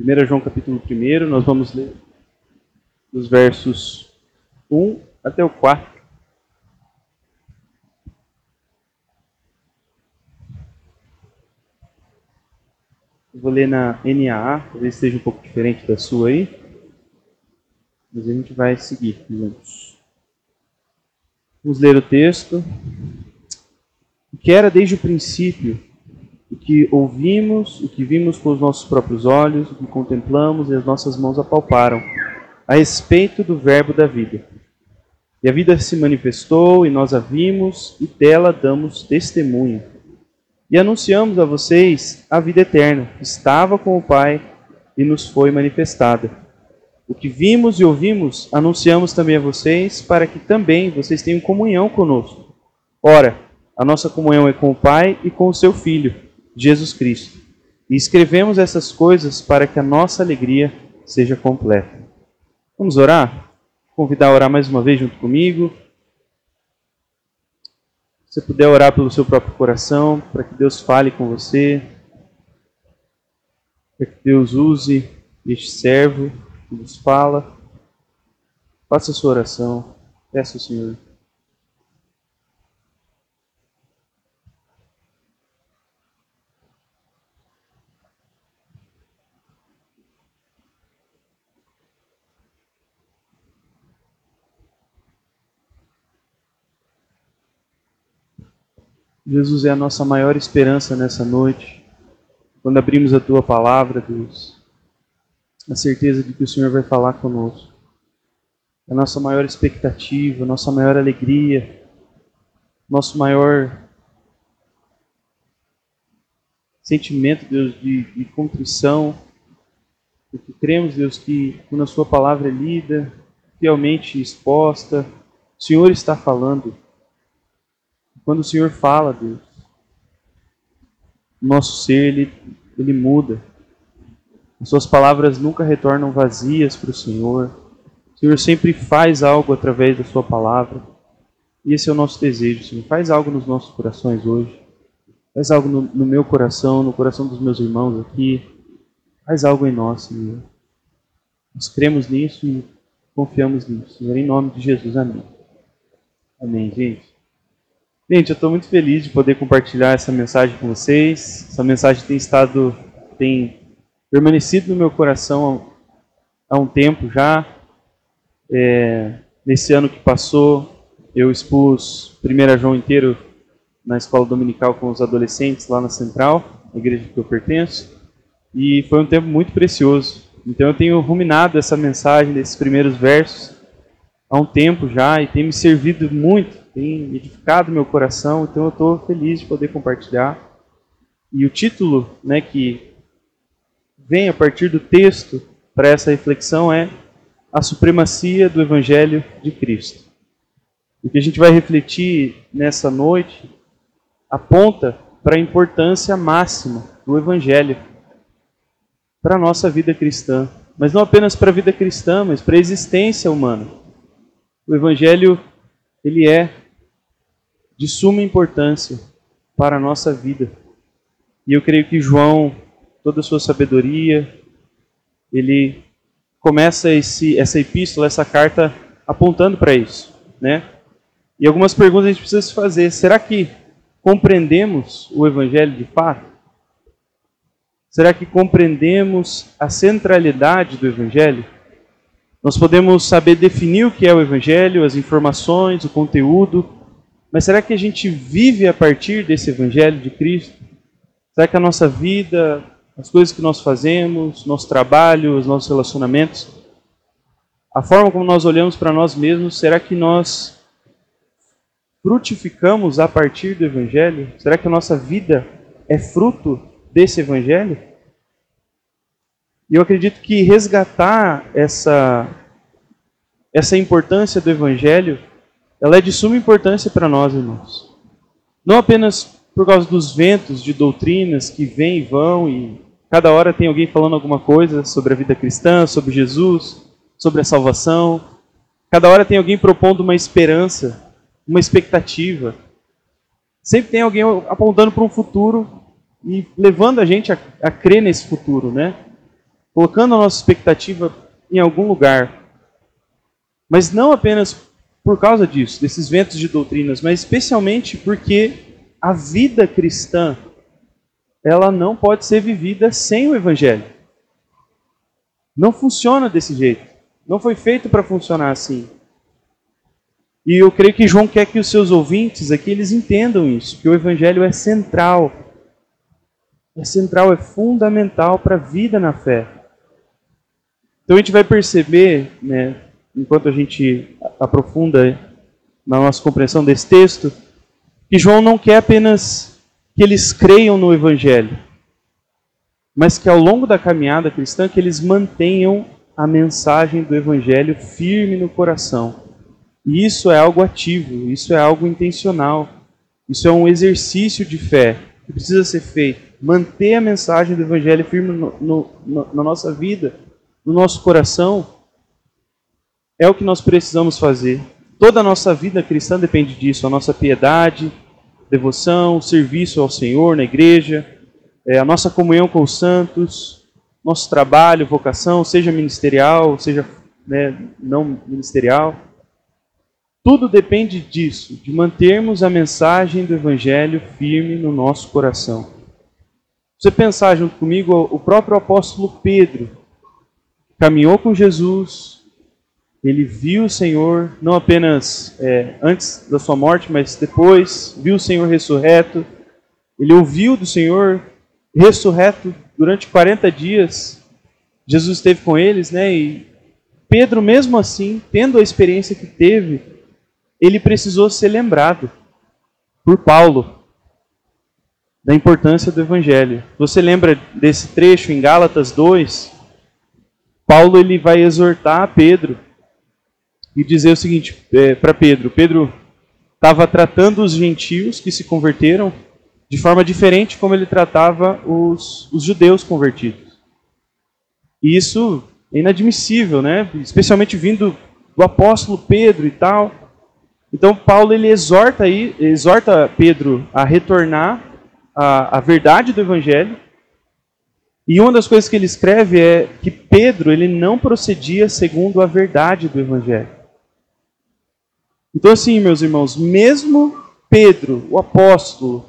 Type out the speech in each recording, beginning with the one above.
1 João capítulo 1, nós vamos ler dos versos 1 até o 4. Eu vou ler na NAA, talvez seja um pouco diferente da sua aí. Mas a gente vai seguir juntos. Vamos ler o texto. O que era desde o princípio o que ouvimos, o que vimos com os nossos próprios olhos, o que contemplamos e as nossas mãos apalparam, a respeito do Verbo da vida. E a vida se manifestou, e nós a vimos, e dela damos testemunho. E anunciamos a vocês a vida eterna, que estava com o Pai e nos foi manifestada. O que vimos e ouvimos, anunciamos também a vocês, para que também vocês tenham comunhão conosco. Ora, a nossa comunhão é com o Pai e com o seu Filho Jesus Cristo. E escrevemos essas coisas para que a nossa alegria seja completa. Vamos orar? Convidar a orar mais uma vez junto comigo. Se você puder orar pelo seu próprio coração, para que Deus fale com você, para que Deus use este servo que nos fala. Faça a sua oração. Peça ao Senhor. Jesus é a nossa maior esperança nessa noite. Quando abrimos a tua palavra, Deus, a certeza de que o Senhor vai falar conosco. A nossa maior expectativa, a nossa maior alegria, nosso maior sentimento, Deus, de, de contrição, porque cremos, Deus, que quando a Sua palavra é lida, fielmente exposta, o Senhor está falando quando o Senhor fala, Deus, nosso ser ele, ele muda. As suas palavras nunca retornam vazias para o Senhor. O Senhor sempre faz algo através da sua palavra. E esse é o nosso desejo, Senhor. Faz algo nos nossos corações hoje. Faz algo no, no meu coração, no coração dos meus irmãos aqui. Faz algo em nós, Senhor. Nós cremos nisso e confiamos nisso. Senhor, em nome de Jesus. Amém. Amém, gente. Gente, eu estou muito feliz de poder compartilhar essa mensagem com vocês. Essa mensagem tem estado, tem permanecido no meu coração há um tempo já. É, nesse ano que passou, eu expus 1 João inteiro na escola dominical com os adolescentes lá na Central, a igreja que eu pertenço, e foi um tempo muito precioso. Então eu tenho ruminado essa mensagem desses primeiros versos há um tempo já e tem me servido muito tem edificado meu coração, então eu estou feliz de poder compartilhar. E o título né, que vem a partir do texto para essa reflexão é A Supremacia do Evangelho de Cristo. O que a gente vai refletir nessa noite aponta para a importância máxima do Evangelho para a nossa vida cristã. Mas não apenas para a vida cristã, mas para a existência humana. O Evangelho ele é de suma importância para a nossa vida. E eu creio que João, toda a sua sabedoria, ele começa esse, essa epístola, essa carta, apontando para isso. Né? E algumas perguntas a gente precisa se fazer. Será que compreendemos o Evangelho de fato? Será que compreendemos a centralidade do Evangelho? Nós podemos saber definir o que é o Evangelho, as informações, o conteúdo, mas será que a gente vive a partir desse Evangelho de Cristo? Será que a nossa vida, as coisas que nós fazemos, nosso trabalho, os nossos relacionamentos, a forma como nós olhamos para nós mesmos, será que nós frutificamos a partir do Evangelho? Será que a nossa vida é fruto desse Evangelho? E eu acredito que resgatar essa, essa importância do Evangelho ela é de suma importância para nós, irmãos. Não apenas por causa dos ventos de doutrinas que vêm e vão e cada hora tem alguém falando alguma coisa sobre a vida cristã, sobre Jesus, sobre a salvação. Cada hora tem alguém propondo uma esperança, uma expectativa. Sempre tem alguém apontando para um futuro e levando a gente a, a crer nesse futuro, né? Colocando a nossa expectativa em algum lugar. Mas não apenas por causa disso, desses ventos de doutrinas, mas especialmente porque a vida cristã ela não pode ser vivida sem o evangelho. Não funciona desse jeito. Não foi feito para funcionar assim. E eu creio que João quer que os seus ouvintes aqui eles entendam isso, que o evangelho é central. É central, é fundamental para a vida na fé. Então a gente vai perceber, né, enquanto a gente aprofunda na nossa compreensão desse texto, que João não quer apenas que eles creiam no Evangelho, mas que ao longo da caminhada cristã que eles mantenham a mensagem do Evangelho firme no coração. E isso é algo ativo, isso é algo intencional, isso é um exercício de fé que precisa ser feito. Manter a mensagem do Evangelho firme no, no, no, na nossa vida, no nosso coração, é o que nós precisamos fazer. Toda a nossa vida cristã depende disso, a nossa piedade, devoção, serviço ao Senhor na igreja, é, a nossa comunhão com os santos, nosso trabalho, vocação, seja ministerial, seja né, não ministerial. Tudo depende disso, de mantermos a mensagem do Evangelho firme no nosso coração. Você pensar junto comigo, o próprio apóstolo Pedro caminhou com Jesus, ele viu o Senhor, não apenas é, antes da sua morte, mas depois, viu o Senhor ressurreto. Ele ouviu do Senhor ressurreto durante 40 dias. Jesus esteve com eles, né? E Pedro, mesmo assim, tendo a experiência que teve, ele precisou ser lembrado por Paulo da importância do Evangelho. Você lembra desse trecho em Gálatas 2? Paulo ele vai exortar Pedro e dizer o seguinte é, para Pedro: Pedro estava tratando os gentios que se converteram de forma diferente como ele tratava os, os judeus convertidos. E isso é inadmissível, né? Especialmente vindo do apóstolo Pedro e tal. Então Paulo ele exorta aí, exorta Pedro a retornar à, à verdade do evangelho. E uma das coisas que ele escreve é que Pedro ele não procedia segundo a verdade do evangelho. Então, assim, meus irmãos, mesmo Pedro, o apóstolo,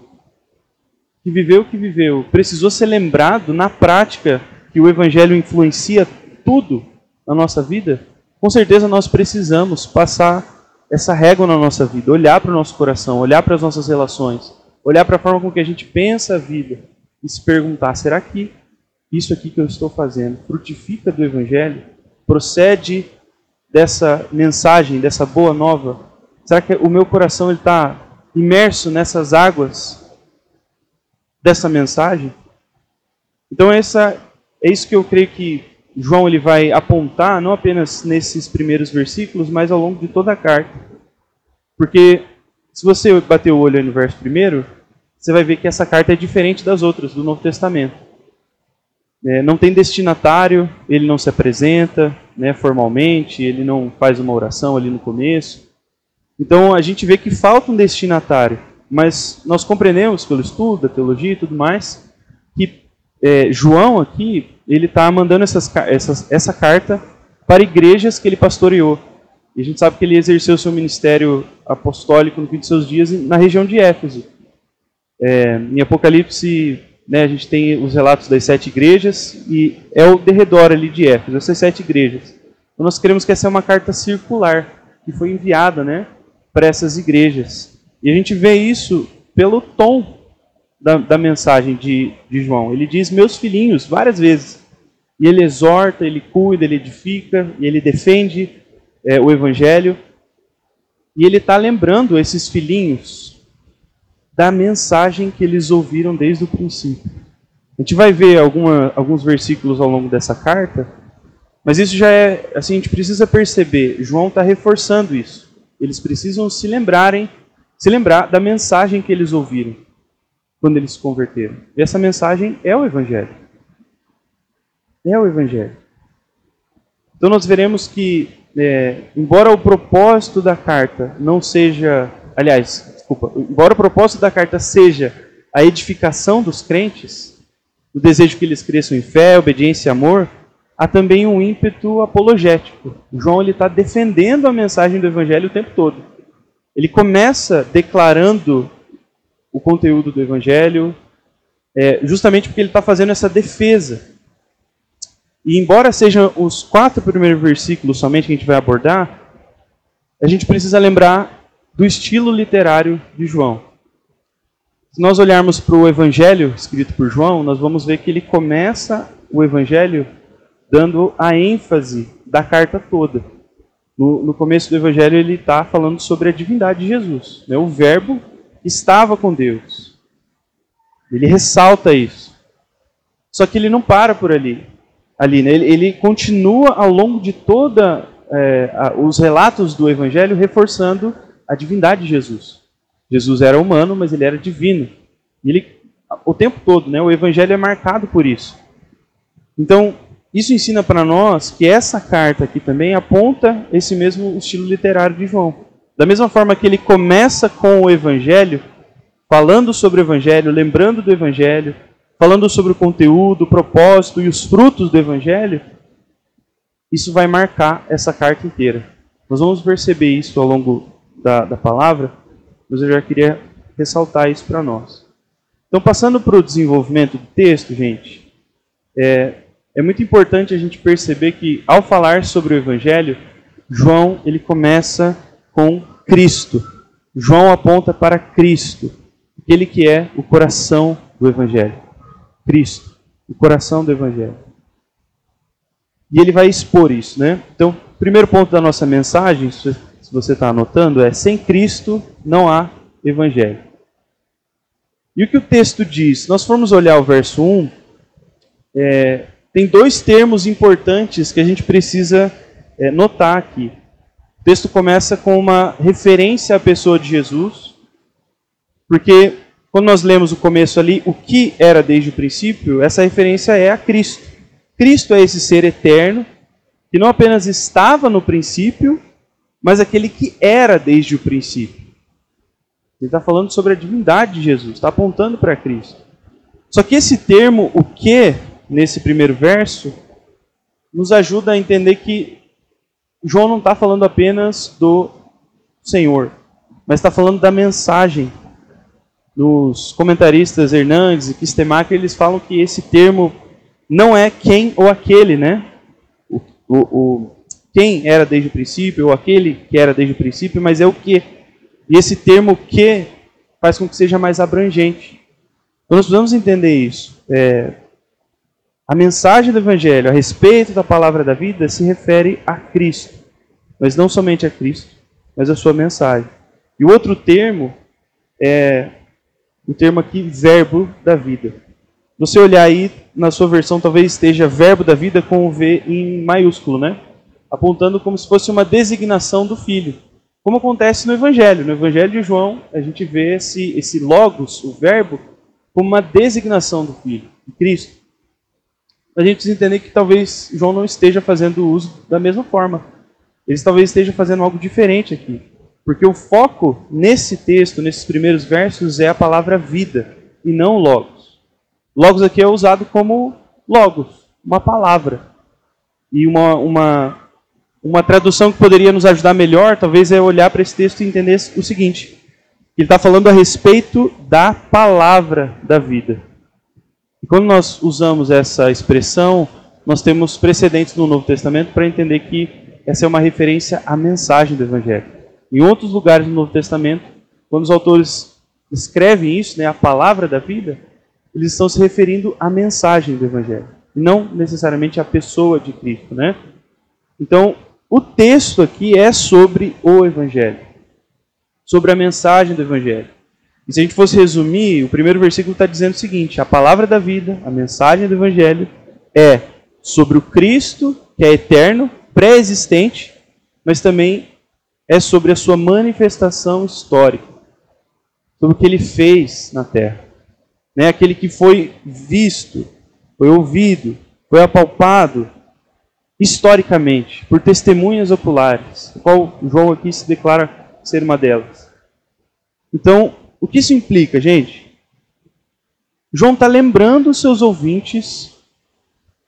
que viveu o que viveu, precisou ser lembrado na prática que o evangelho influencia tudo na nossa vida, com certeza nós precisamos passar essa régua na nossa vida, olhar para o nosso coração, olhar para as nossas relações, olhar para a forma com que a gente pensa a vida e se perguntar: será que isso aqui que eu estou fazendo frutifica do evangelho? Procede dessa mensagem, dessa boa nova Será que o meu coração está imerso nessas águas dessa mensagem? Então essa é isso que eu creio que João ele vai apontar, não apenas nesses primeiros versículos, mas ao longo de toda a carta. Porque se você bater o olho no verso primeiro, você vai ver que essa carta é diferente das outras do Novo Testamento. É, não tem destinatário, ele não se apresenta né, formalmente, ele não faz uma oração ali no começo. Então a gente vê que falta um destinatário, mas nós compreendemos pelo estudo da teologia e tudo mais que é, João aqui ele está mandando essas, essas, essa carta para igrejas que ele pastoreou. E a gente sabe que ele exerceu seu ministério apostólico no fim de seus dias na região de Éfeso. É, em Apocalipse, né, a gente tem os relatos das sete igrejas e é o derredor ali de Éfeso, essas sete igrejas. Então nós queremos que essa é uma carta circular que foi enviada, né, para essas igrejas. E a gente vê isso pelo tom da, da mensagem de, de João. Ele diz meus filhinhos várias vezes. E ele exorta, ele cuida, ele edifica, e ele defende é, o evangelho. E ele está lembrando esses filhinhos da mensagem que eles ouviram desde o princípio. A gente vai ver alguma, alguns versículos ao longo dessa carta, mas isso já é, assim, a gente precisa perceber, João está reforçando isso. Eles precisam se lembrarem, se lembrar da mensagem que eles ouviram quando eles se converteram. E essa mensagem é o Evangelho. É o Evangelho. Então nós veremos que, é, embora o propósito da carta não seja, aliás, desculpa, embora o propósito da carta seja a edificação dos crentes, o desejo que eles cresçam em fé, obediência e amor, há também um ímpeto apologético. João ele está defendendo a mensagem do Evangelho o tempo todo. Ele começa declarando o conteúdo do Evangelho, é, justamente porque ele está fazendo essa defesa. E embora sejam os quatro primeiros versículos somente que a gente vai abordar, a gente precisa lembrar do estilo literário de João. Se nós olharmos para o Evangelho escrito por João, nós vamos ver que ele começa o Evangelho dando a ênfase da carta toda. No, no começo do Evangelho, ele está falando sobre a divindade de Jesus. Né? O Verbo estava com Deus. Ele ressalta isso. Só que ele não para por ali. ali né? ele, ele continua ao longo de toda é, os relatos do Evangelho reforçando a divindade de Jesus. Jesus era humano, mas ele era divino. E ele, o tempo todo, né, o Evangelho é marcado por isso. Então, isso ensina para nós que essa carta aqui também aponta esse mesmo estilo literário de João. Da mesma forma que ele começa com o Evangelho, falando sobre o Evangelho, lembrando do Evangelho, falando sobre o conteúdo, o propósito e os frutos do Evangelho, isso vai marcar essa carta inteira. Nós vamos perceber isso ao longo da, da palavra, mas eu já queria ressaltar isso para nós. Então, passando para o desenvolvimento do texto, gente, é, é muito importante a gente perceber que, ao falar sobre o Evangelho, João ele começa com Cristo. João aponta para Cristo, aquele que é o coração do Evangelho. Cristo, o coração do Evangelho. E ele vai expor isso, né? Então, primeiro ponto da nossa mensagem, se você está anotando, é: sem Cristo não há Evangelho. E o que o texto diz? Se nós formos olhar o verso 1, é, tem dois termos importantes que a gente precisa é, notar aqui. O texto começa com uma referência à pessoa de Jesus, porque quando nós lemos o começo ali, o que era desde o princípio, essa referência é a Cristo. Cristo é esse ser eterno, que não apenas estava no princípio, mas aquele que era desde o princípio. Ele está falando sobre a divindade de Jesus, está apontando para Cristo. Só que esse termo, o que, nesse primeiro verso, nos ajuda a entender que João não está falando apenas do Senhor, mas está falando da mensagem. Os comentaristas Hernandes e Kistemacher, eles falam que esse termo não é quem ou aquele, né? O, o, o, quem era desde o princípio ou aquele que era desde o princípio, mas é o que. E esse termo que faz com que seja mais abrangente. Então nós precisamos entender isso. É, a mensagem do Evangelho a respeito da palavra da vida se refere a Cristo, mas não somente a Cristo, mas a sua mensagem. E o outro termo é o termo aqui, verbo da vida. Você olhar aí na sua versão, talvez esteja verbo da vida com o V em maiúsculo, né? Apontando como se fosse uma designação do Filho. Como acontece no Evangelho. No Evangelho de João, a gente vê esse, esse logos, o verbo, como uma designação do Filho, de Cristo a gente precisa entender que talvez João não esteja fazendo uso da mesma forma. Ele talvez esteja fazendo algo diferente aqui. Porque o foco nesse texto, nesses primeiros versos, é a palavra vida e não logos. Logos aqui é usado como logos, uma palavra. E uma, uma, uma tradução que poderia nos ajudar melhor, talvez, é olhar para esse texto e entender o seguinte: ele está falando a respeito da palavra da vida. E quando nós usamos essa expressão, nós temos precedentes no Novo Testamento para entender que essa é uma referência à mensagem do Evangelho. Em outros lugares do Novo Testamento, quando os autores escrevem isso, né, a palavra da vida, eles estão se referindo à mensagem do Evangelho, não necessariamente à pessoa de Cristo. Né? Então, o texto aqui é sobre o Evangelho, sobre a mensagem do Evangelho. E se a gente fosse resumir, o primeiro versículo está dizendo o seguinte: a palavra da vida, a mensagem do Evangelho, é sobre o Cristo, que é eterno, pré-existente, mas também é sobre a sua manifestação histórica, sobre o que ele fez na terra. Né? Aquele que foi visto, foi ouvido, foi apalpado historicamente, por testemunhas oculares, qual João aqui se declara ser uma delas. Então, o que isso implica, gente? João está lembrando os seus ouvintes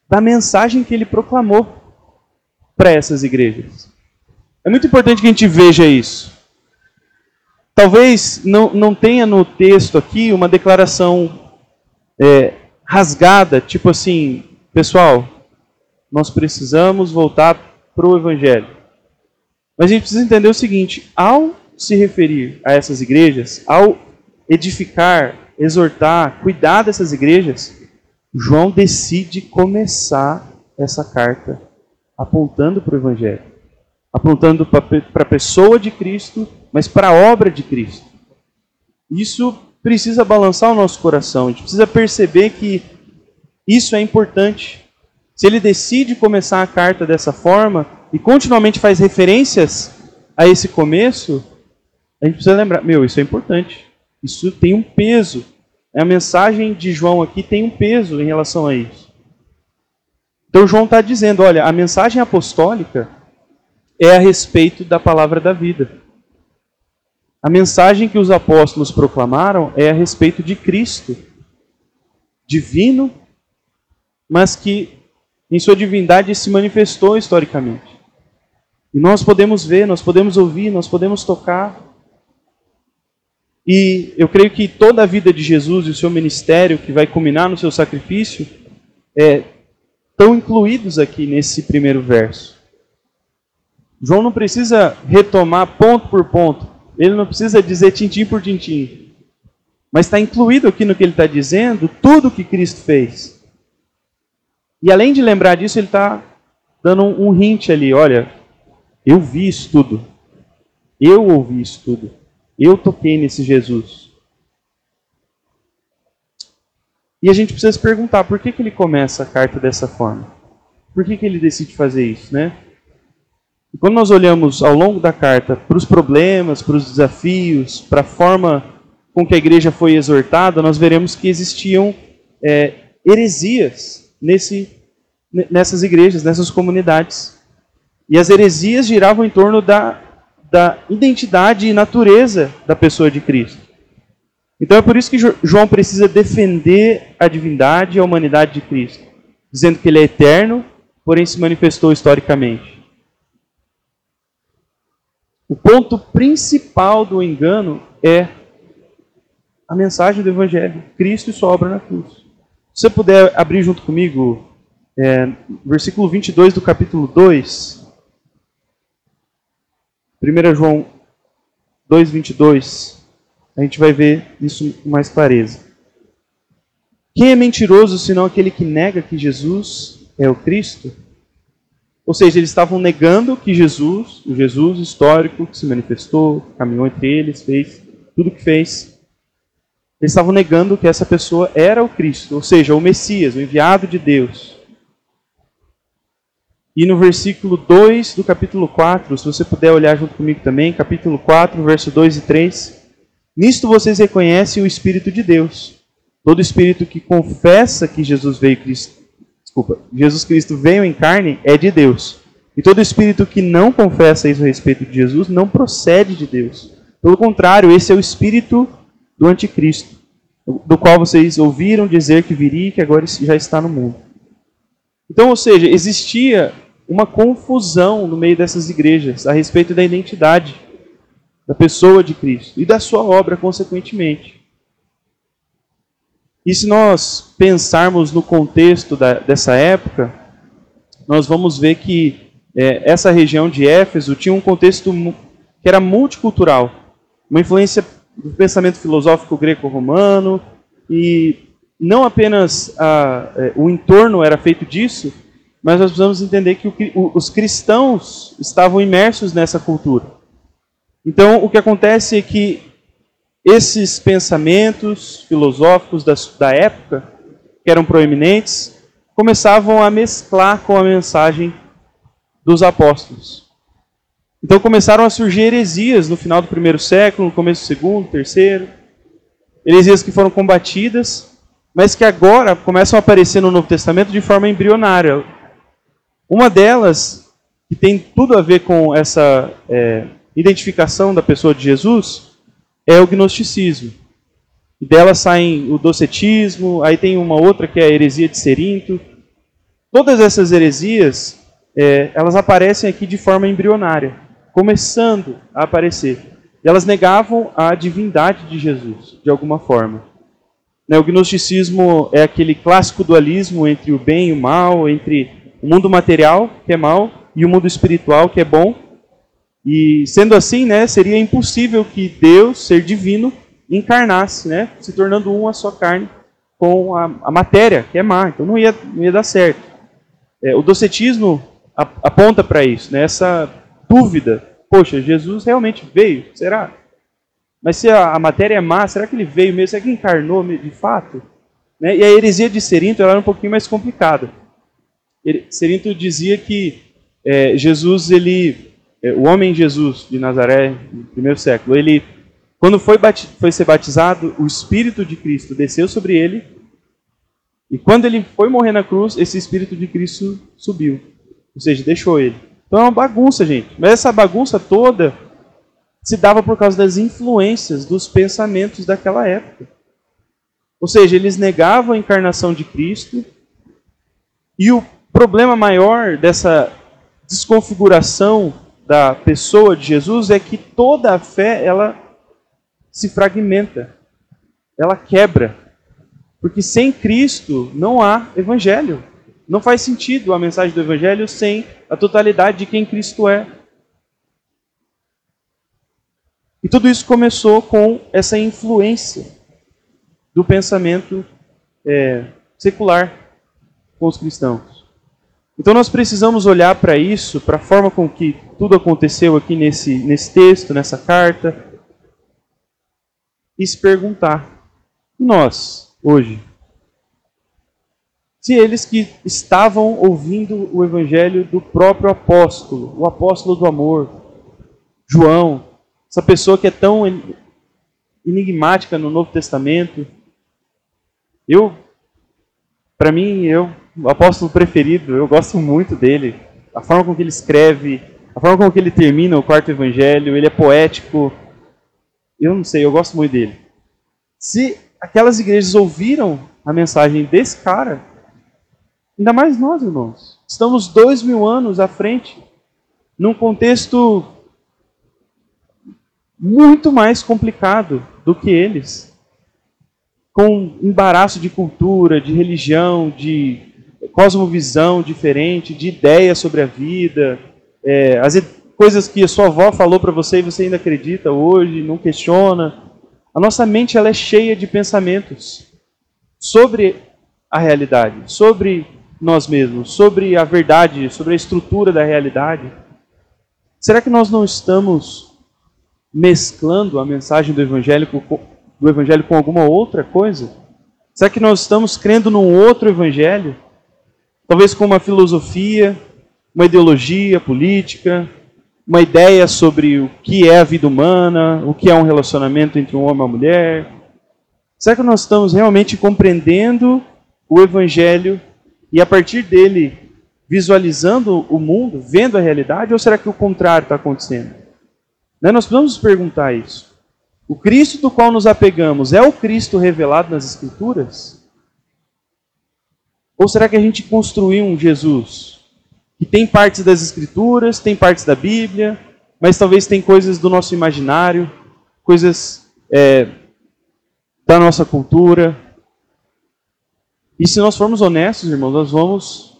da mensagem que ele proclamou para essas igrejas. É muito importante que a gente veja isso. Talvez não, não tenha no texto aqui uma declaração é, rasgada, tipo assim, pessoal, nós precisamos voltar para o Evangelho. Mas a gente precisa entender o seguinte: ao se referir a essas igrejas, ao edificar, exortar, cuidar dessas igrejas, João decide começar essa carta apontando para o Evangelho, apontando para a pessoa de Cristo, mas para a obra de Cristo. Isso precisa balançar o nosso coração, a gente precisa perceber que isso é importante. Se ele decide começar a carta dessa forma e continuamente faz referências a esse começo, a gente precisa lembrar: meu, isso é importante. Isso tem um peso. A mensagem de João aqui tem um peso em relação a isso. Então, João está dizendo: olha, a mensagem apostólica é a respeito da palavra da vida. A mensagem que os apóstolos proclamaram é a respeito de Cristo, divino, mas que em sua divindade se manifestou historicamente. E nós podemos ver, nós podemos ouvir, nós podemos tocar. E eu creio que toda a vida de Jesus e o seu ministério, que vai culminar no seu sacrifício, é, estão incluídos aqui nesse primeiro verso. João não precisa retomar ponto por ponto, ele não precisa dizer tintim por tintim, mas está incluído aqui no que ele está dizendo tudo o que Cristo fez. E além de lembrar disso, ele está dando um hint ali: olha, eu vi isso tudo, eu ouvi isso tudo, eu toquei nesse Jesus. E a gente precisa se perguntar por que, que ele começa a carta dessa forma? Por que, que ele decide fazer isso, né? E quando nós olhamos ao longo da carta para os problemas, para os desafios, para a forma com que a igreja foi exortada, nós veremos que existiam é, heresias nesse, nessas igrejas, nessas comunidades. E as heresias giravam em torno da, da identidade e natureza da pessoa de Cristo. Então é por isso que João precisa defender a divindade e a humanidade de Cristo, dizendo que ele é eterno, porém se manifestou historicamente. O ponto principal do engano é a mensagem do Evangelho, Cristo e sua obra na cruz. Se você puder abrir junto comigo, é, versículo 22 do capítulo 2, 1 João 2, 22 a gente vai ver isso com mais clareza. Quem é mentiroso senão aquele que nega que Jesus é o Cristo? Ou seja, eles estavam negando que Jesus, o Jesus histórico que se manifestou, caminhou entre eles, fez tudo o que fez. Eles estavam negando que essa pessoa era o Cristo, ou seja, o Messias, o enviado de Deus. E no versículo 2 do capítulo 4, se você puder olhar junto comigo também, capítulo 4, verso 2 e 3. Nisto vocês reconhecem o Espírito de Deus. Todo espírito que confessa que Jesus veio Cristo, desculpa, Jesus Cristo veio em carne é de Deus. E todo espírito que não confessa isso a respeito de Jesus não procede de Deus. Pelo contrário, esse é o espírito do anticristo, do qual vocês ouviram dizer que viria e que agora já está no mundo. Então, ou seja, existia uma confusão no meio dessas igrejas a respeito da identidade da pessoa de Cristo e da sua obra, consequentemente. E se nós pensarmos no contexto da, dessa época, nós vamos ver que é, essa região de Éfeso tinha um contexto que era multicultural, uma influência do pensamento filosófico greco-romano, e não apenas a, é, o entorno era feito disso, mas nós precisamos entender que o, os cristãos estavam imersos nessa cultura. Então, o que acontece é que esses pensamentos filosóficos da, da época, que eram proeminentes, começavam a mesclar com a mensagem dos apóstolos. Então começaram a surgir heresias no final do primeiro século, no começo do segundo, terceiro. Heresias que foram combatidas, mas que agora começam a aparecer no Novo Testamento de forma embrionária. Uma delas, que tem tudo a ver com essa é, identificação da pessoa de Jesus é o gnosticismo. E dela saem o docetismo, aí tem uma outra que é a heresia de Serinto. Todas essas heresias, é, elas aparecem aqui de forma embrionária, começando a aparecer. E elas negavam a divindade de Jesus, de alguma forma. Né, o gnosticismo é aquele clássico dualismo entre o bem e o mal, entre o mundo material, que é mal, e o mundo espiritual, que é bom. E sendo assim, né, seria impossível que Deus, ser divino, encarnasse, né, se tornando uma só carne com a, a matéria, que é má. Então não ia, não ia dar certo. É, o docetismo aponta para isso, né, essa dúvida. Poxa, Jesus realmente veio? Será? Mas se a, a, matéria é má, será que ele veio mesmo? Será que encarnou de fato? Né? E a heresia de Serinto era um pouquinho mais complicada. Serinto dizia que é, Jesus, ele, é, o homem Jesus de Nazaré, no primeiro século, ele, quando foi, foi ser batizado, o Espírito de Cristo desceu sobre ele, e quando ele foi morrer na cruz, esse Espírito de Cristo subiu, ou seja, deixou ele. Então é uma bagunça, gente. Mas essa bagunça toda se dava por causa das influências dos pensamentos daquela época. Ou seja, eles negavam a encarnação de Cristo, e o problema maior dessa desconfiguração da pessoa de Jesus é que toda a fé ela se fragmenta, ela quebra. Porque sem Cristo não há evangelho. Não faz sentido a mensagem do evangelho sem a totalidade de quem Cristo é. E tudo isso começou com essa influência do pensamento é, secular com os cristãos. Então nós precisamos olhar para isso, para a forma com que tudo aconteceu aqui nesse, nesse texto, nessa carta, e se perguntar: nós, hoje, se eles que estavam ouvindo o evangelho do próprio apóstolo, o apóstolo do amor, João, essa pessoa que é tão enigmática no Novo Testamento, eu, para mim, eu o apóstolo preferido, eu gosto muito dele. A forma com que ele escreve, a forma com que ele termina o quarto evangelho, ele é poético. Eu não sei, eu gosto muito dele. Se aquelas igrejas ouviram a mensagem desse cara, ainda mais nós, irmãos, estamos dois mil anos à frente, num contexto muito mais complicado do que eles, com embaraço de cultura, de religião, de cosmovisão diferente, de ideia sobre a vida, é, as coisas que a sua avó falou para você e você ainda acredita hoje, não questiona. A nossa mente ela é cheia de pensamentos sobre a realidade, sobre nós mesmos, sobre a verdade, sobre a estrutura da realidade. Será que nós não estamos mesclando a mensagem do evangelho, do evangelho com alguma outra coisa? Será que nós estamos crendo num outro evangelho? talvez com uma filosofia, uma ideologia política, uma ideia sobre o que é a vida humana, o que é um relacionamento entre um homem e uma mulher. Será que nós estamos realmente compreendendo o Evangelho e a partir dele visualizando o mundo, vendo a realidade, ou será que o contrário está acontecendo? Né? Nós precisamos perguntar isso. O Cristo do qual nos apegamos é o Cristo revelado nas Escrituras? Ou será que a gente construiu um Jesus que tem partes das Escrituras, tem partes da Bíblia, mas talvez tem coisas do nosso imaginário, coisas é, da nossa cultura? E se nós formos honestos, irmãos, nós vamos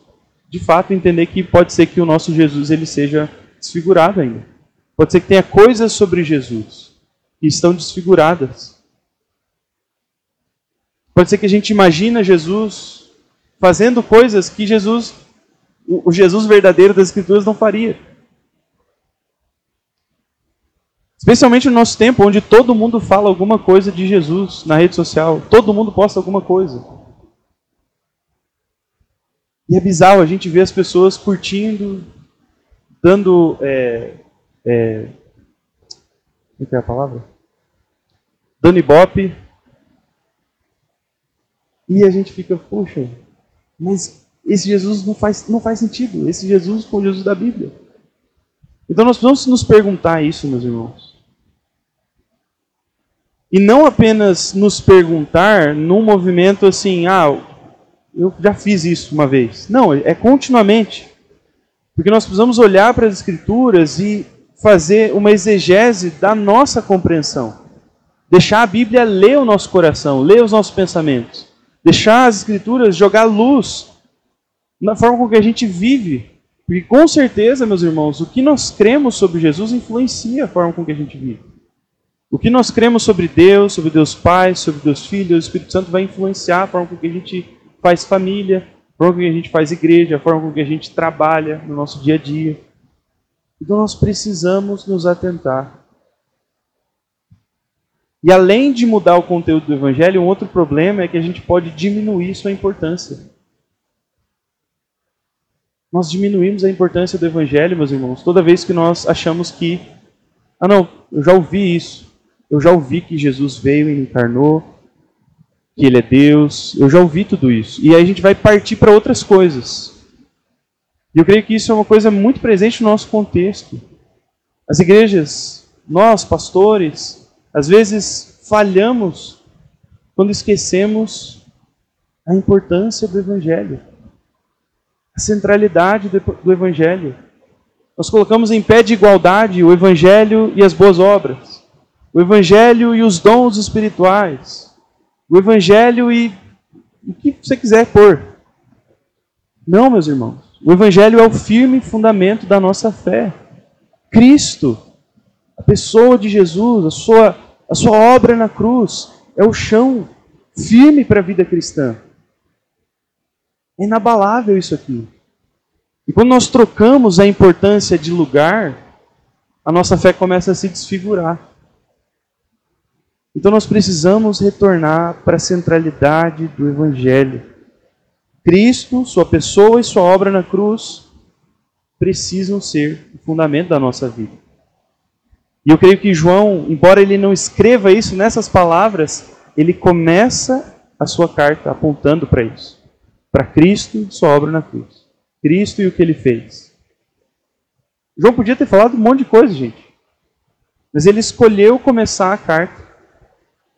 de fato entender que pode ser que o nosso Jesus ele seja desfigurado ainda. Pode ser que tenha coisas sobre Jesus que estão desfiguradas. Pode ser que a gente imagina Jesus fazendo coisas que Jesus, o Jesus verdadeiro das Escrituras não faria. Especialmente no nosso tempo, onde todo mundo fala alguma coisa de Jesus na rede social, todo mundo posta alguma coisa. E é bizarro a gente ver as pessoas curtindo, dando. É, é, como é a palavra? Dando ibope. E a gente fica, poxa, mas esse Jesus não faz, não faz sentido. Esse Jesus com o Jesus da Bíblia. Então nós precisamos nos perguntar isso, meus irmãos. E não apenas nos perguntar num movimento assim, ah, eu já fiz isso uma vez. Não, é continuamente. Porque nós precisamos olhar para as Escrituras e fazer uma exegese da nossa compreensão. Deixar a Bíblia ler o nosso coração, ler os nossos pensamentos. Deixar as Escrituras jogar luz na forma com que a gente vive. Porque com certeza, meus irmãos, o que nós cremos sobre Jesus influencia a forma com que a gente vive. O que nós cremos sobre Deus, sobre Deus Pai, sobre Deus Filho, o Espírito Santo vai influenciar a forma com que a gente faz família, a forma com que a gente faz igreja, a forma com que a gente trabalha no nosso dia a dia. Então nós precisamos nos atentar. E além de mudar o conteúdo do Evangelho, um outro problema é que a gente pode diminuir sua importância. Nós diminuímos a importância do Evangelho, meus irmãos, toda vez que nós achamos que, ah não, eu já ouvi isso, eu já ouvi que Jesus veio e encarnou, que ele é Deus, eu já ouvi tudo isso. E aí a gente vai partir para outras coisas. E eu creio que isso é uma coisa muito presente no nosso contexto. As igrejas, nós, pastores, às vezes falhamos quando esquecemos a importância do Evangelho, a centralidade do Evangelho. Nós colocamos em pé de igualdade o Evangelho e as boas obras o Evangelho e os dons espirituais, o Evangelho e o que você quiser pôr. Não, meus irmãos. O Evangelho é o firme fundamento da nossa fé. Cristo, a pessoa de Jesus, a sua, a sua obra na cruz, é o chão firme para a vida cristã. É inabalável isso aqui. E quando nós trocamos a importância de lugar, a nossa fé começa a se desfigurar. Então nós precisamos retornar para a centralidade do Evangelho. Cristo, sua pessoa e sua obra na cruz precisam ser o fundamento da nossa vida. E eu creio que João, embora ele não escreva isso nessas palavras, ele começa a sua carta apontando para isso. Para Cristo e sua obra na cruz. Cristo e o que ele fez. João podia ter falado um monte de coisa, gente. Mas ele escolheu começar a carta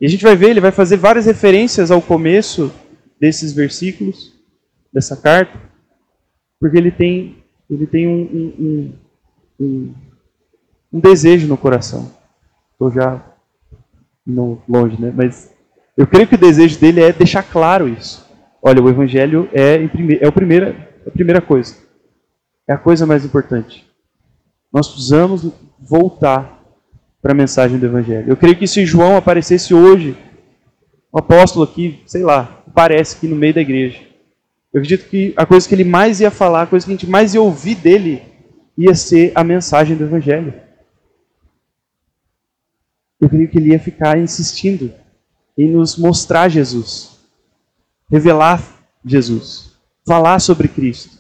e a gente vai ver, ele vai fazer várias referências ao começo desses versículos, dessa carta, porque ele tem, ele tem um, um, um, um desejo no coração. Estou já não longe, né? Mas eu creio que o desejo dele é deixar claro isso. Olha, o Evangelho é, é, o primeira, a primeira coisa. É a coisa mais importante. Nós precisamos voltar para a mensagem do Evangelho. Eu creio que se João aparecesse hoje, apóstolo aqui, sei lá, aparece aqui no meio da igreja. Eu acredito que a coisa que ele mais ia falar, a coisa que a gente mais ia ouvir dele, ia ser a mensagem do Evangelho. Eu creio que ele ia ficar insistindo em nos mostrar Jesus, revelar Jesus, falar sobre Cristo.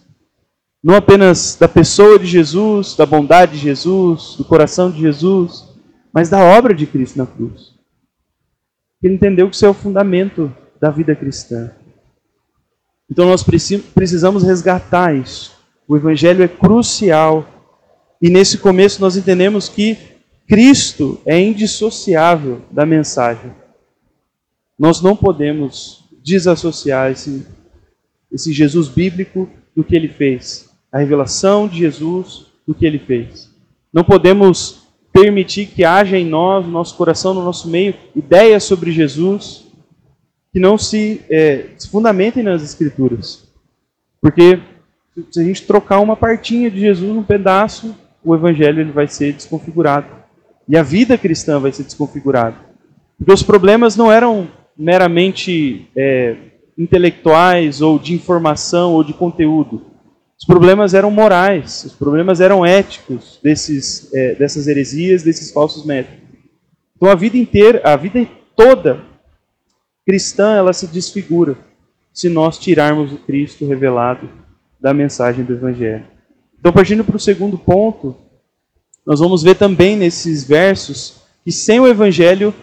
Não apenas da pessoa de Jesus, da bondade de Jesus, do coração de Jesus, mas da obra de Cristo na cruz. Ele entendeu que isso é o fundamento da vida cristã. Então nós precisamos resgatar isso. O Evangelho é crucial. E nesse começo nós entendemos que Cristo é indissociável da mensagem. Nós não podemos desassociar esse, esse Jesus bíblico do que ele fez. A revelação de Jesus do que ele fez. Não podemos permitir que haja em nós, no nosso coração, no nosso meio, ideias sobre Jesus que não se, é, se fundamentem nas Escrituras. Porque se a gente trocar uma partinha de Jesus num pedaço, o Evangelho ele vai ser desconfigurado. E a vida cristã vai ser desconfigurada. Porque os problemas não eram meramente é, intelectuais ou de informação ou de conteúdo. Os problemas eram morais, os problemas eram éticos desses, é, dessas heresias, desses falsos métodos. Então a vida inteira, a vida toda cristã, ela se desfigura se nós tirarmos o Cristo revelado da mensagem do Evangelho. Então, partindo para o segundo ponto, nós vamos ver também nesses versos que sem o Evangelho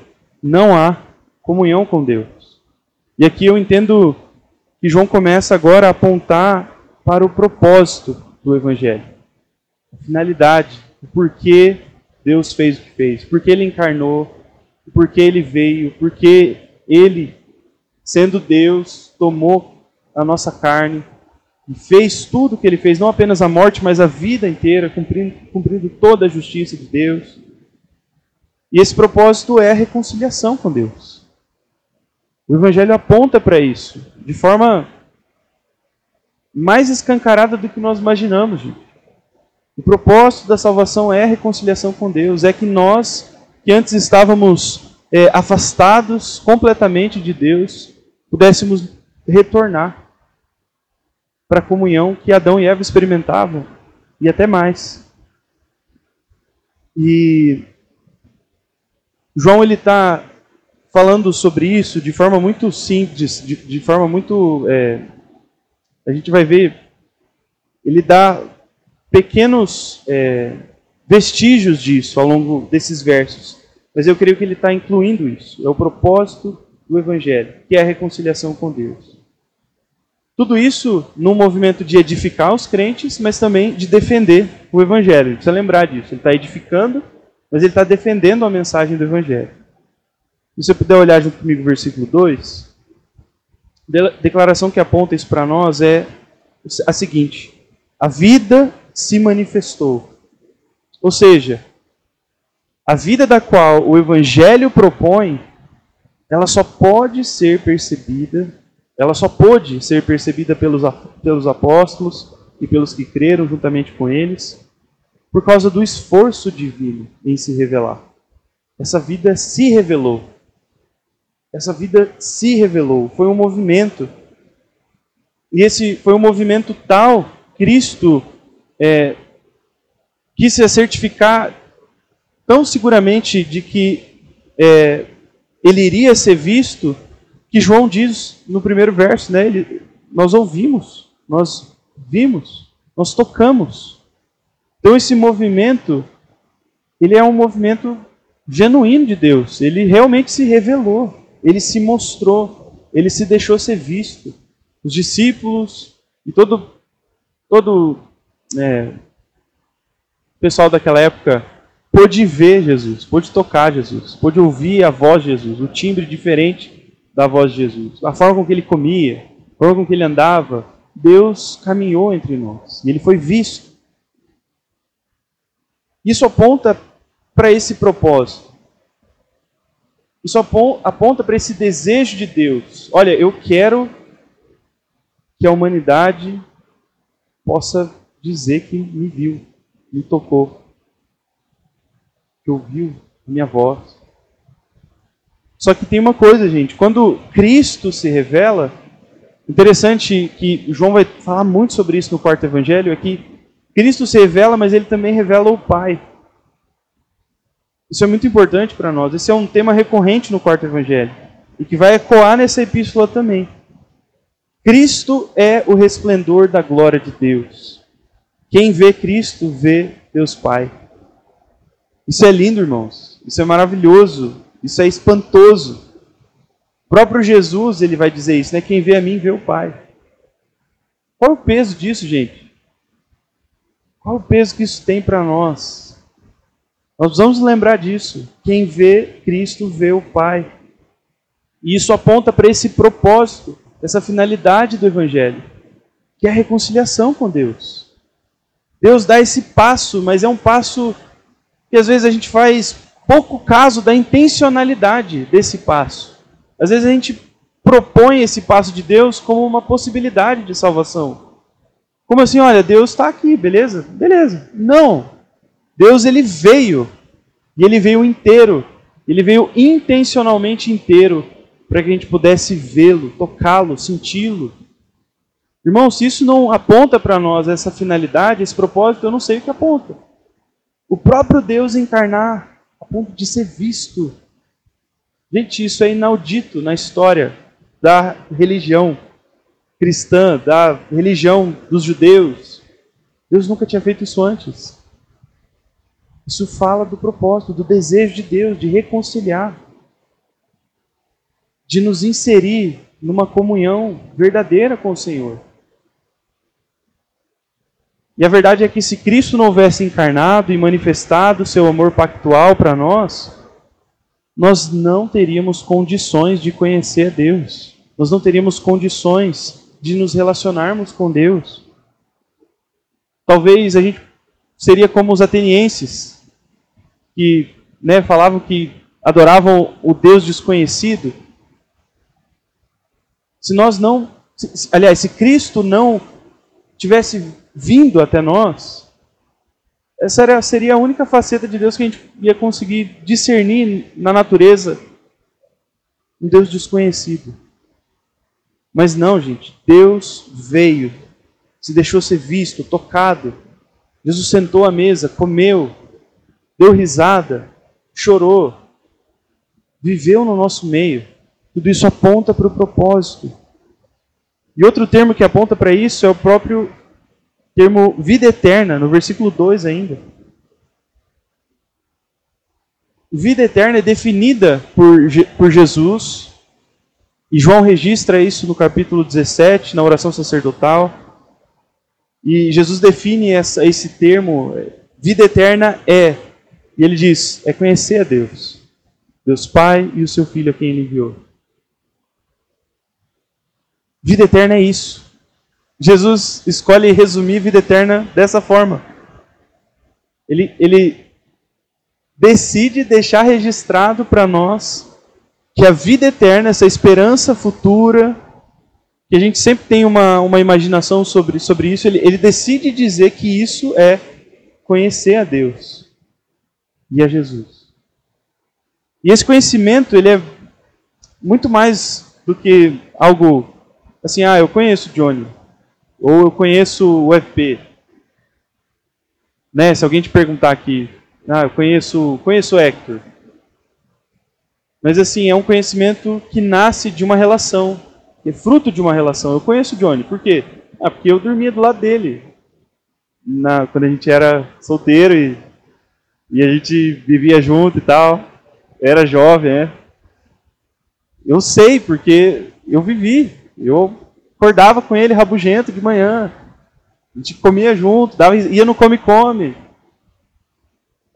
não há comunhão com Deus. E aqui eu entendo que João começa agora a apontar para o propósito do Evangelho. A finalidade, o porquê Deus fez o que fez, porque Ele encarnou, porque Ele veio, porque Ele, sendo Deus, tomou a nossa carne e fez tudo o que ele fez, não apenas a morte, mas a vida inteira, cumprindo, cumprindo toda a justiça de Deus. E esse propósito é a reconciliação com Deus. O Evangelho aponta para isso, de forma mais escancarada do que nós imaginamos. Gente. O propósito da salvação é a reconciliação com Deus, é que nós, que antes estávamos é, afastados completamente de Deus, pudéssemos retornar para a comunhão que Adão e Eva experimentavam, e até mais. E João ele está falando sobre isso de forma muito simples, de, de forma muito. É, a gente vai ver, ele dá pequenos é, vestígios disso ao longo desses versos. Mas eu creio que ele está incluindo isso. É o propósito do Evangelho, que é a reconciliação com Deus. Tudo isso num movimento de edificar os crentes, mas também de defender o Evangelho. Ele precisa lembrar disso. Ele está edificando, mas ele está defendendo a mensagem do Evangelho. Se você puder olhar junto comigo o versículo 2, a declaração que aponta isso para nós é a seguinte: A vida se manifestou. Ou seja, a vida da qual o Evangelho propõe, ela só pode ser percebida ela só pôde ser percebida pelos, pelos apóstolos e pelos que creram juntamente com eles, por causa do esforço divino em se revelar. Essa vida se revelou. Essa vida se revelou. Foi um movimento. E esse foi um movimento tal, Cristo é, quis se certificar tão seguramente de que é, ele iria ser visto que João diz no primeiro verso, né? Ele, nós ouvimos, nós vimos, nós tocamos. Então esse movimento, ele é um movimento genuíno de Deus. Ele realmente se revelou, ele se mostrou, ele se deixou ser visto. Os discípulos e todo todo é, pessoal daquela época pôde ver Jesus, pôde tocar Jesus, pôde ouvir a voz de Jesus, o timbre diferente da voz de Jesus. A forma com que ele comia, a forma com que ele andava, Deus caminhou entre nós e ele foi visto. Isso aponta para esse propósito. Isso aponta para esse desejo de Deus. Olha, eu quero que a humanidade possa dizer que me viu, me tocou, que ouviu minha voz. Só que tem uma coisa, gente, quando Cristo se revela, interessante que João vai falar muito sobre isso no quarto evangelho, é que Cristo se revela, mas ele também revela o Pai. Isso é muito importante para nós. Esse é um tema recorrente no quarto evangelho e que vai ecoar nessa epístola também. Cristo é o resplendor da glória de Deus. Quem vê Cristo vê Deus Pai. Isso é lindo, irmãos. Isso é maravilhoso. Isso é espantoso. O próprio Jesus ele vai dizer isso, né? Quem vê a mim vê o Pai. Qual é o peso disso, gente? Qual é o peso que isso tem para nós? Nós precisamos lembrar disso. Quem vê Cristo vê o Pai. E isso aponta para esse propósito, essa finalidade do Evangelho, que é a reconciliação com Deus. Deus dá esse passo, mas é um passo que às vezes a gente faz pouco caso da intencionalidade desse passo. Às vezes a gente propõe esse passo de Deus como uma possibilidade de salvação. Como assim, olha, Deus está aqui, beleza? Beleza. Não. Deus ele veio e ele veio inteiro. Ele veio intencionalmente inteiro para que a gente pudesse vê-lo, tocá-lo, senti-lo. Irmão, se isso não aponta para nós essa finalidade, esse propósito, eu não sei o que aponta. O próprio Deus encarnar a ponto de ser visto. Gente, isso é inaudito na história da religião cristã, da religião dos judeus. Deus nunca tinha feito isso antes. Isso fala do propósito, do desejo de Deus de reconciliar, de nos inserir numa comunhão verdadeira com o Senhor. E a verdade é que se Cristo não houvesse encarnado e manifestado seu amor pactual para nós, nós não teríamos condições de conhecer Deus. Nós não teríamos condições de nos relacionarmos com Deus. Talvez a gente seria como os atenienses, que né, falavam que adoravam o Deus desconhecido. Se nós não, se, aliás, se Cristo não tivesse vindo até nós, essa era, seria a única faceta de Deus que a gente ia conseguir discernir na natureza um Deus desconhecido. Mas não, gente, Deus veio, se deixou ser visto, tocado. Jesus sentou à mesa, comeu, deu risada, chorou, viveu no nosso meio. Tudo isso aponta para o propósito. E outro termo que aponta para isso é o próprio termo vida eterna, no versículo 2 ainda. Vida eterna é definida por, por Jesus, e João registra isso no capítulo 17, na oração sacerdotal. E Jesus define essa, esse termo, vida eterna é, e ele diz, é conhecer a Deus, Deus Pai e o seu Filho a quem ele enviou. Vida eterna é isso. Jesus escolhe resumir vida eterna dessa forma. Ele, ele decide deixar registrado para nós que a vida eterna, essa esperança futura, que a gente sempre tem uma, uma imaginação sobre, sobre isso, ele, ele decide dizer que isso é conhecer a Deus e a Jesus. E esse conhecimento, ele é muito mais do que algo assim, ah, eu conheço Johnny, ou eu conheço o FP. Né? Se alguém te perguntar aqui, ah, eu conheço, conheço o Hector. Mas assim, é um conhecimento que nasce de uma relação, que é fruto de uma relação. Eu conheço o Johnny, por quê? Ah, porque eu dormia do lado dele. Na, quando a gente era solteiro e, e a gente vivia junto e tal. Era jovem, né? Eu sei, porque eu vivi. Eu acordava com ele rabugento de manhã. A gente comia junto, dava, ia no Come Come.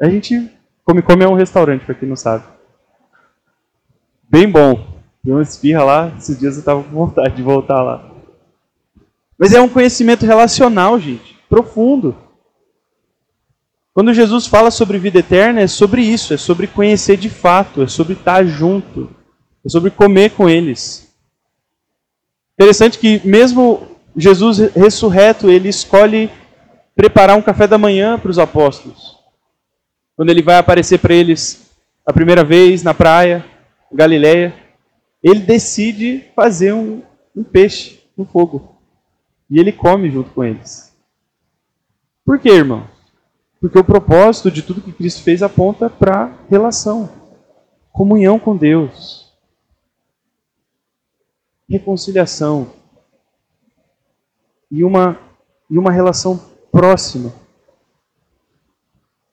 A gente. Come Come é um restaurante, para quem não sabe. Bem bom. Deu uma esfirra lá, esses dias eu estava com vontade de voltar lá. Mas é um conhecimento relacional, gente, profundo. Quando Jesus fala sobre vida eterna, é sobre isso, é sobre conhecer de fato, é sobre estar junto, é sobre comer com eles. Interessante que mesmo Jesus ressurreto, ele escolhe preparar um café da manhã para os apóstolos. Quando ele vai aparecer para eles a primeira vez na praia, Galileia, ele decide fazer um, um peixe no fogo. E ele come junto com eles. Por quê, irmão? Porque o propósito de tudo que Cristo fez aponta para relação, comunhão com Deus reconciliação e uma, e uma relação próxima.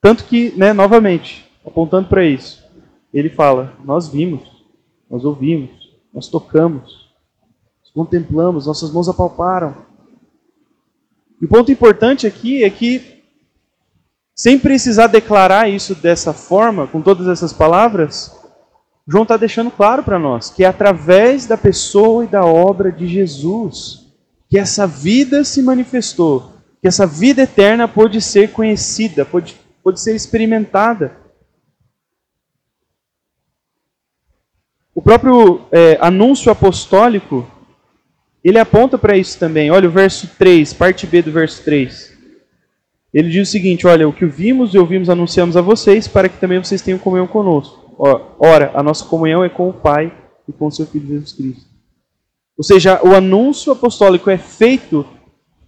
Tanto que, né, novamente, apontando para isso, ele fala: Nós vimos, nós ouvimos, nós tocamos, nós contemplamos, nossas mãos apalparam. E o ponto importante aqui é que, sem precisar declarar isso dessa forma, com todas essas palavras, João está deixando claro para nós que é através da pessoa e da obra de Jesus que essa vida se manifestou, que essa vida eterna pôde ser conhecida, pôde, pôde ser experimentada. O próprio é, anúncio apostólico, ele aponta para isso também. Olha o verso 3, parte B do verso 3. Ele diz o seguinte: Olha, o que vimos e ouvimos anunciamos a vocês, para que também vocês tenham comunhão conosco. Ora, a nossa comunhão é com o Pai e com o seu Filho Jesus Cristo. Ou seja, o anúncio apostólico é feito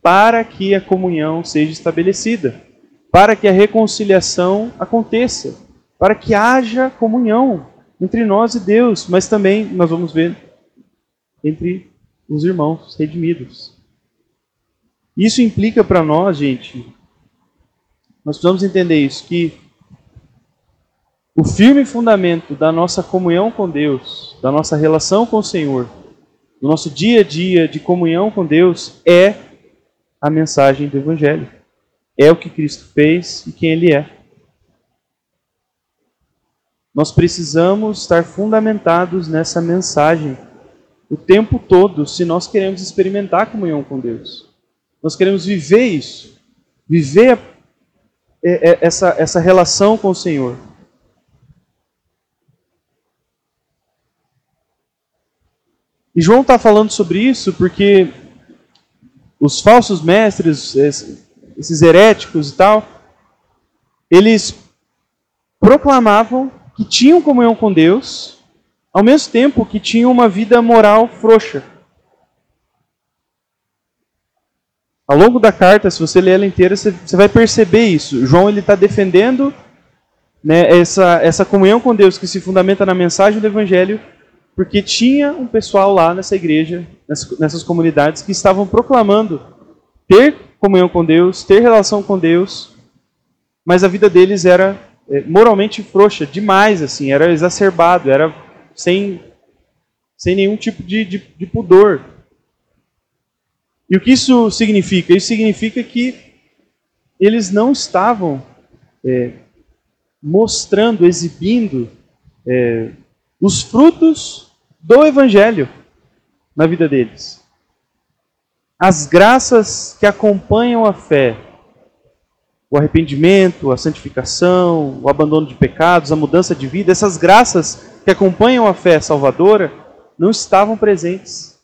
para que a comunhão seja estabelecida, para que a reconciliação aconteça, para que haja comunhão entre nós e Deus, mas também nós vamos ver entre os irmãos redimidos. Isso implica para nós, gente, nós precisamos entender isso, que o firme fundamento da nossa comunhão com Deus, da nossa relação com o Senhor, do nosso dia a dia de comunhão com Deus é a mensagem do Evangelho. É o que Cristo fez e quem Ele é. Nós precisamos estar fundamentados nessa mensagem. o tempo todo se nós queremos experimentar a comunhão com Deus. Nós queremos viver isso, viver essa, essa relação com o Senhor. E João está falando sobre isso porque os falsos mestres, esses heréticos e tal, eles proclamavam que tinham comunhão com Deus, ao mesmo tempo que tinham uma vida moral frouxa. Ao longo da carta, se você ler ela inteira, você, vai perceber isso. João ele está defendendo né, essa, essa comunhão com Deus que se fundamenta na mensagem do Evangelho, porque tinha um pessoal lá nessa igreja, nessas, comunidades, que estavam proclamando ter comunhão com Deus, ter relação com Deus, mas a vida deles era é, moralmente frouxa, demais, assim, era exacerbado, era sem, sem nenhum tipo de, de, de pudor. E o que isso significa? Isso significa que eles não estavam é, mostrando, exibindo é, os frutos do Evangelho na vida deles. As graças que acompanham a fé, o arrependimento, a santificação, o abandono de pecados, a mudança de vida, essas graças que acompanham a fé salvadora não estavam presentes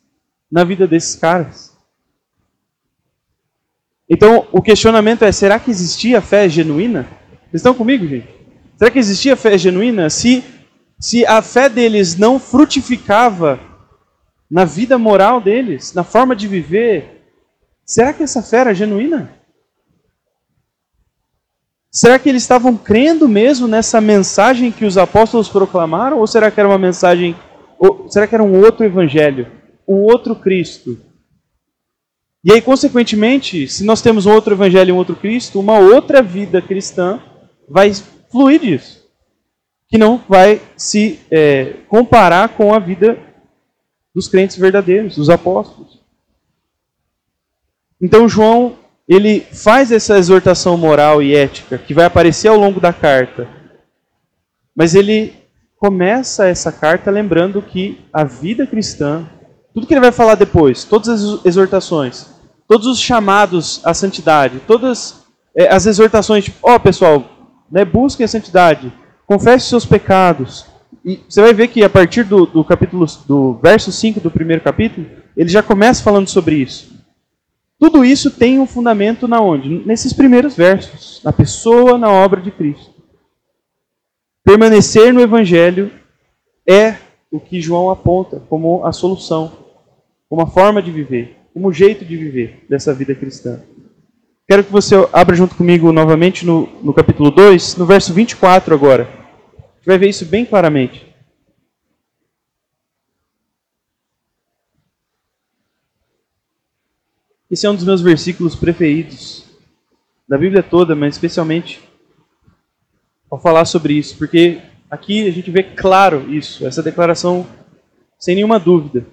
na vida desses caras. Então, o questionamento é: será que existia fé genuína? Vocês estão comigo, gente? Será que existia fé genuína se, se a fé deles não frutificava na vida moral deles, na forma de viver? Será que essa fé era genuína? Será que eles estavam crendo mesmo nessa mensagem que os apóstolos proclamaram? Ou será que era uma mensagem. Será que era um outro evangelho? Um outro Cristo? E aí, consequentemente, se nós temos um outro evangelho e um outro Cristo, uma outra vida cristã vai fluir disso. Que não vai se é, comparar com a vida dos crentes verdadeiros, dos apóstolos. Então, João, ele faz essa exortação moral e ética que vai aparecer ao longo da carta. Mas ele começa essa carta lembrando que a vida cristã tudo que ele vai falar depois, todas as exortações, todos os chamados à santidade, todas é, as exortações, tipo, ó oh, pessoal, né, busquem a santidade, confesse seus pecados. E você vai ver que a partir do, do capítulo, do verso 5 do primeiro capítulo, ele já começa falando sobre isso. Tudo isso tem um fundamento na onde? Nesses primeiros versos, na pessoa, na obra de Cristo. Permanecer no evangelho é o que João aponta como a solução, como a forma de viver, como jeito de viver dessa vida cristã. Quero que você abra junto comigo novamente no, no capítulo 2, no verso 24 agora. A gente vai ver isso bem claramente. Esse é um dos meus versículos preferidos da Bíblia toda, mas especialmente ao falar sobre isso, porque Aqui a gente vê claro isso, essa declaração sem nenhuma dúvida.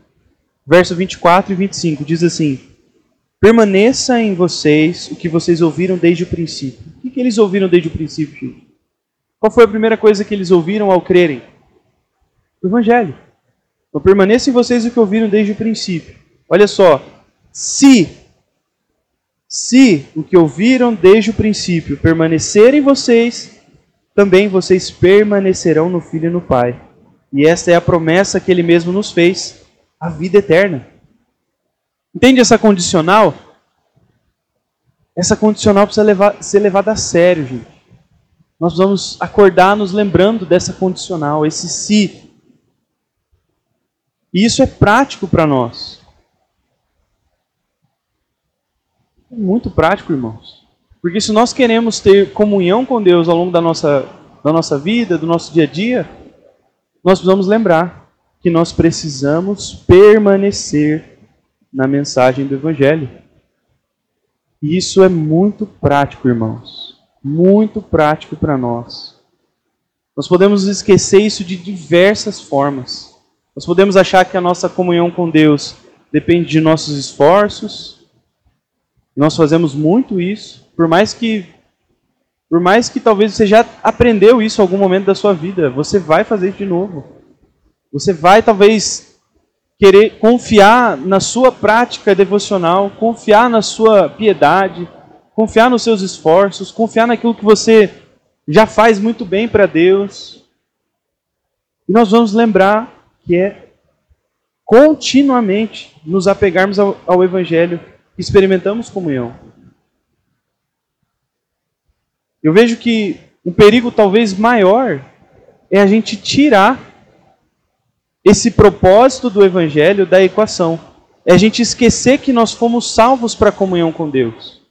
Verso 24 e 25 diz assim: Permaneça em vocês o que vocês ouviram desde o princípio. O que, que eles ouviram desde o princípio, gente? Qual foi a primeira coisa que eles ouviram ao crerem? O Evangelho. Então permaneça em vocês o que ouviram desde o princípio. Olha só, se, se o que ouviram desde o princípio permanecer em vocês, também vocês permanecerão no Filho e no Pai. E esta é a promessa que ele mesmo nos fez, a vida eterna. Entende essa condicional? Essa condicional precisa levar, ser levada a sério, gente. Nós vamos acordar nos lembrando dessa condicional, esse se. E isso é prático para nós. É muito prático, irmãos. Porque se nós queremos ter comunhão com Deus ao longo da nossa, da nossa vida, do nosso dia a dia, nós precisamos lembrar que nós precisamos permanecer na mensagem do Evangelho. E isso é muito prático, irmãos. Muito prático para nós. Nós podemos esquecer isso de diversas formas. Nós podemos achar que a nossa comunhão com Deus depende de nossos esforços. Nós fazemos muito isso. Por mais que por mais que talvez você já aprendeu isso em algum momento da sua vida, você vai fazer de novo. Você vai talvez querer confiar na sua prática devocional, confiar na sua piedade, confiar nos seus esforços, confiar naquilo que você já faz muito bem para Deus. E nós vamos lembrar que é continuamente nos apegarmos ao, ao Evangelho, experimentamos comunhão. Eu vejo que um perigo talvez maior é a gente tirar esse propósito do Evangelho da equação. É a gente esquecer que nós fomos salvos para a comunhão com Deus.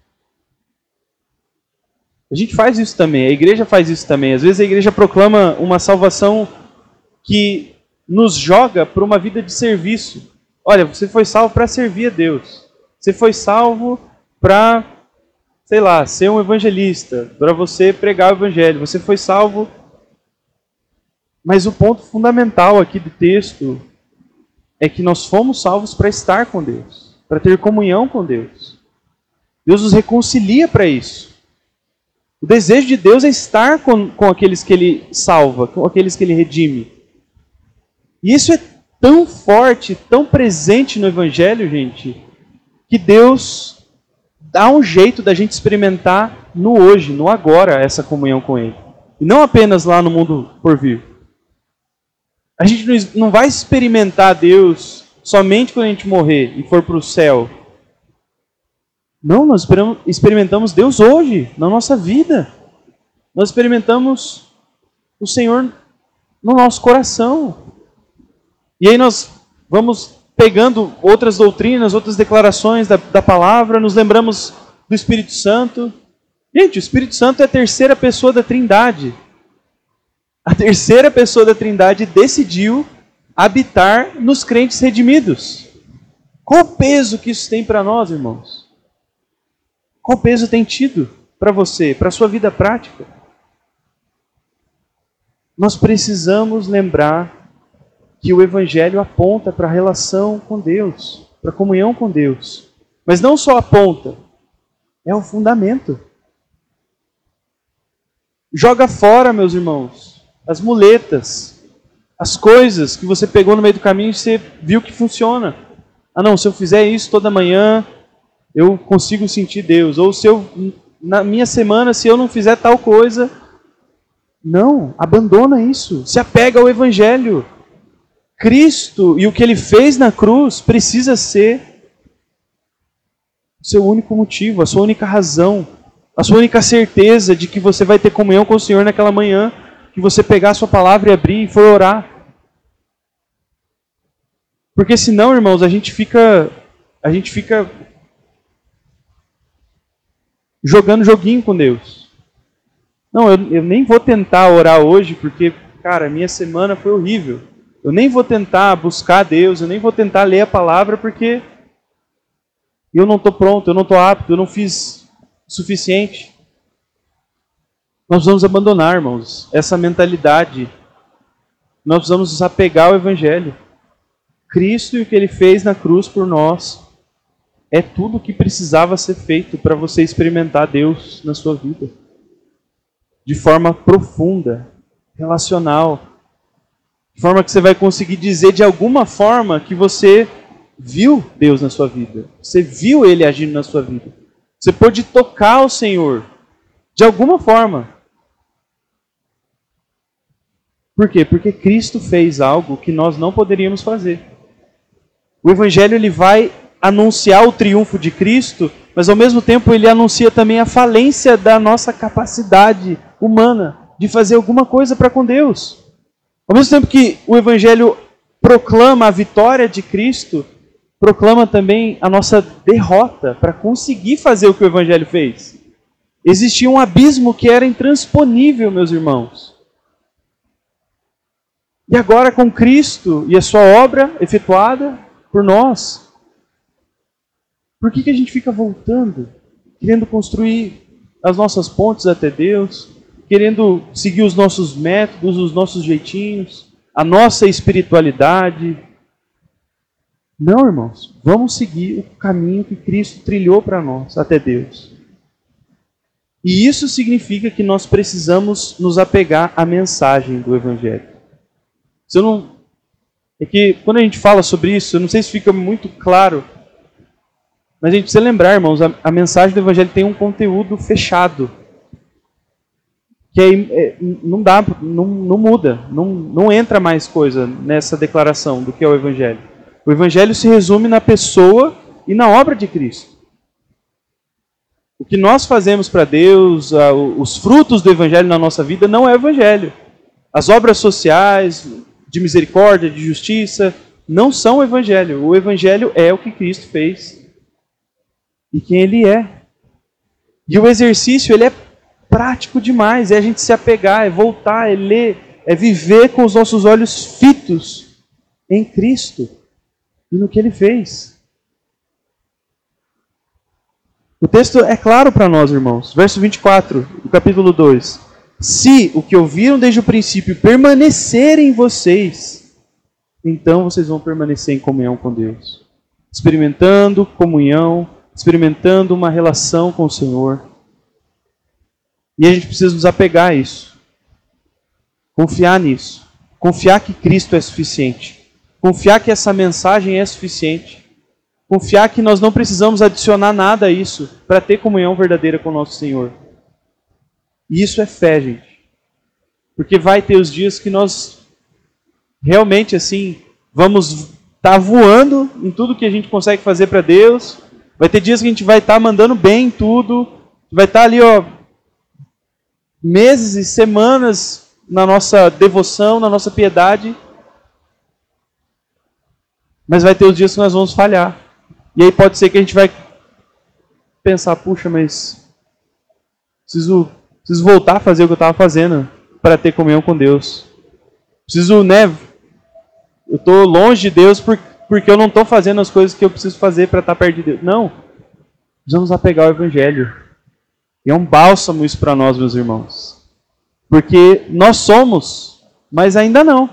A gente faz isso também, a igreja faz isso também. Às vezes a igreja proclama uma salvação que nos joga para uma vida de serviço. Olha, você foi salvo para servir a Deus. Você foi salvo para, sei lá, ser um evangelista, para você pregar o evangelho. Você foi salvo. Mas o ponto fundamental aqui do texto é que nós fomos salvos para estar com Deus, para ter comunhão com Deus. Deus nos reconcilia para isso. O desejo de Deus é estar com, com aqueles que Ele salva, com aqueles que Ele redime. E isso é tão forte, tão presente no Evangelho, gente, que Deus dá um jeito da gente experimentar no hoje, no agora, essa comunhão com Ele. E não apenas lá no mundo por vir. A gente não vai experimentar Deus somente quando a gente morrer e for para o céu. Não, nós experimentamos Deus hoje, na nossa vida. Nós experimentamos o Senhor no nosso coração. E aí nós vamos pegando outras doutrinas, outras declarações da, da palavra, nos lembramos do Espírito Santo. Gente, o Espírito Santo é a terceira pessoa da Trindade. A terceira pessoa da Trindade decidiu habitar nos crentes redimidos. Qual o peso que isso tem para nós, irmãos? Qual peso tem tido para você, para a sua vida prática? Nós precisamos lembrar que o Evangelho aponta para a relação com Deus, para a comunhão com Deus. Mas não só aponta, é o fundamento. Joga fora, meus irmãos, as muletas, as coisas que você pegou no meio do caminho e você viu que funciona. Ah, não, se eu fizer isso toda manhã, eu consigo sentir Deus. Ou se eu, na minha semana, se eu não fizer tal coisa. Não, abandona isso. Se apega ao Evangelho. Cristo e o que ele fez na cruz precisa ser o seu único motivo, a sua única razão, a sua única certeza de que você vai ter comunhão com o Senhor naquela manhã, que você pegar a sua palavra e abrir e for orar. Porque senão, irmãos, a gente fica a gente fica jogando joguinho com Deus. Não, eu, eu nem vou tentar orar hoje porque, cara, minha semana foi horrível. Eu nem vou tentar buscar Deus, eu nem vou tentar ler a palavra porque eu não estou pronto, eu não estou apto, eu não fiz o suficiente. Nós vamos abandonar, irmãos, essa mentalidade. Nós precisamos nos apegar ao Evangelho. Cristo e o que ele fez na cruz por nós é tudo o que precisava ser feito para você experimentar Deus na sua vida. De forma profunda, relacional. De forma que você vai conseguir dizer de alguma forma que você viu Deus na sua vida. Você viu Ele agindo na sua vida. Você pôde tocar o Senhor. De alguma forma. Por quê? Porque Cristo fez algo que nós não poderíamos fazer. O Evangelho ele vai anunciar o triunfo de Cristo, mas ao mesmo tempo ele anuncia também a falência da nossa capacidade humana de fazer alguma coisa para com Deus. Ao mesmo tempo que o Evangelho proclama a vitória de Cristo, proclama também a nossa derrota para conseguir fazer o que o Evangelho fez. Existia um abismo que era intransponível, meus irmãos. E agora, com Cristo e a sua obra efetuada por nós, por que, que a gente fica voltando, querendo construir as nossas pontes até Deus, querendo seguir os nossos métodos, os nossos jeitinhos, a nossa espiritualidade? Não, irmãos, vamos seguir o caminho que Cristo trilhou para nós até Deus. E isso significa que nós precisamos nos apegar à mensagem do Evangelho. Eu não é que quando a gente fala sobre isso, eu não sei se fica muito claro, mas a gente precisa lembrar, irmãos, a, a mensagem do Evangelho tem um conteúdo fechado. Que é, é, não dá, não, não muda, não, não entra mais coisa nessa declaração do que é o Evangelho. O Evangelho se resume na pessoa e na obra de Cristo. O que nós fazemos para Deus, os frutos do Evangelho na nossa vida, não é Evangelho. As obras sociais, de misericórdia, de justiça, não são o Evangelho. O Evangelho é o que Cristo fez e quem Ele é. E o exercício, ele é prático demais. É a gente se apegar, é voltar, é ler, é viver com os nossos olhos fitos em Cristo e no que Ele fez. O texto é claro para nós, irmãos. Verso 24, do capítulo 2. Se o que ouviram desde o princípio permanecer em vocês, então vocês vão permanecer em comunhão com Deus. Experimentando comunhão, experimentando uma relação com o Senhor. E a gente precisa nos apegar a isso. Confiar nisso. Confiar que Cristo é suficiente. Confiar que essa mensagem é suficiente. Confiar que nós não precisamos adicionar nada a isso para ter comunhão verdadeira com o nosso Senhor. E isso é fé, gente. Porque vai ter os dias que nós realmente assim vamos estar tá voando em tudo que a gente consegue fazer para Deus. Vai ter dias que a gente vai estar tá mandando bem em tudo, vai estar tá ali, ó, meses e semanas na nossa devoção, na nossa piedade. Mas vai ter os dias que nós vamos falhar. E aí pode ser que a gente vai pensar, puxa, mas preciso Preciso voltar a fazer o que eu estava fazendo para ter comunhão com Deus. Preciso, né? Eu estou longe de Deus porque eu não estou fazendo as coisas que eu preciso fazer para estar tá perto de Deus. Não. Precisamos apegar o Evangelho. E é um bálsamo isso para nós, meus irmãos. Porque nós somos, mas ainda não.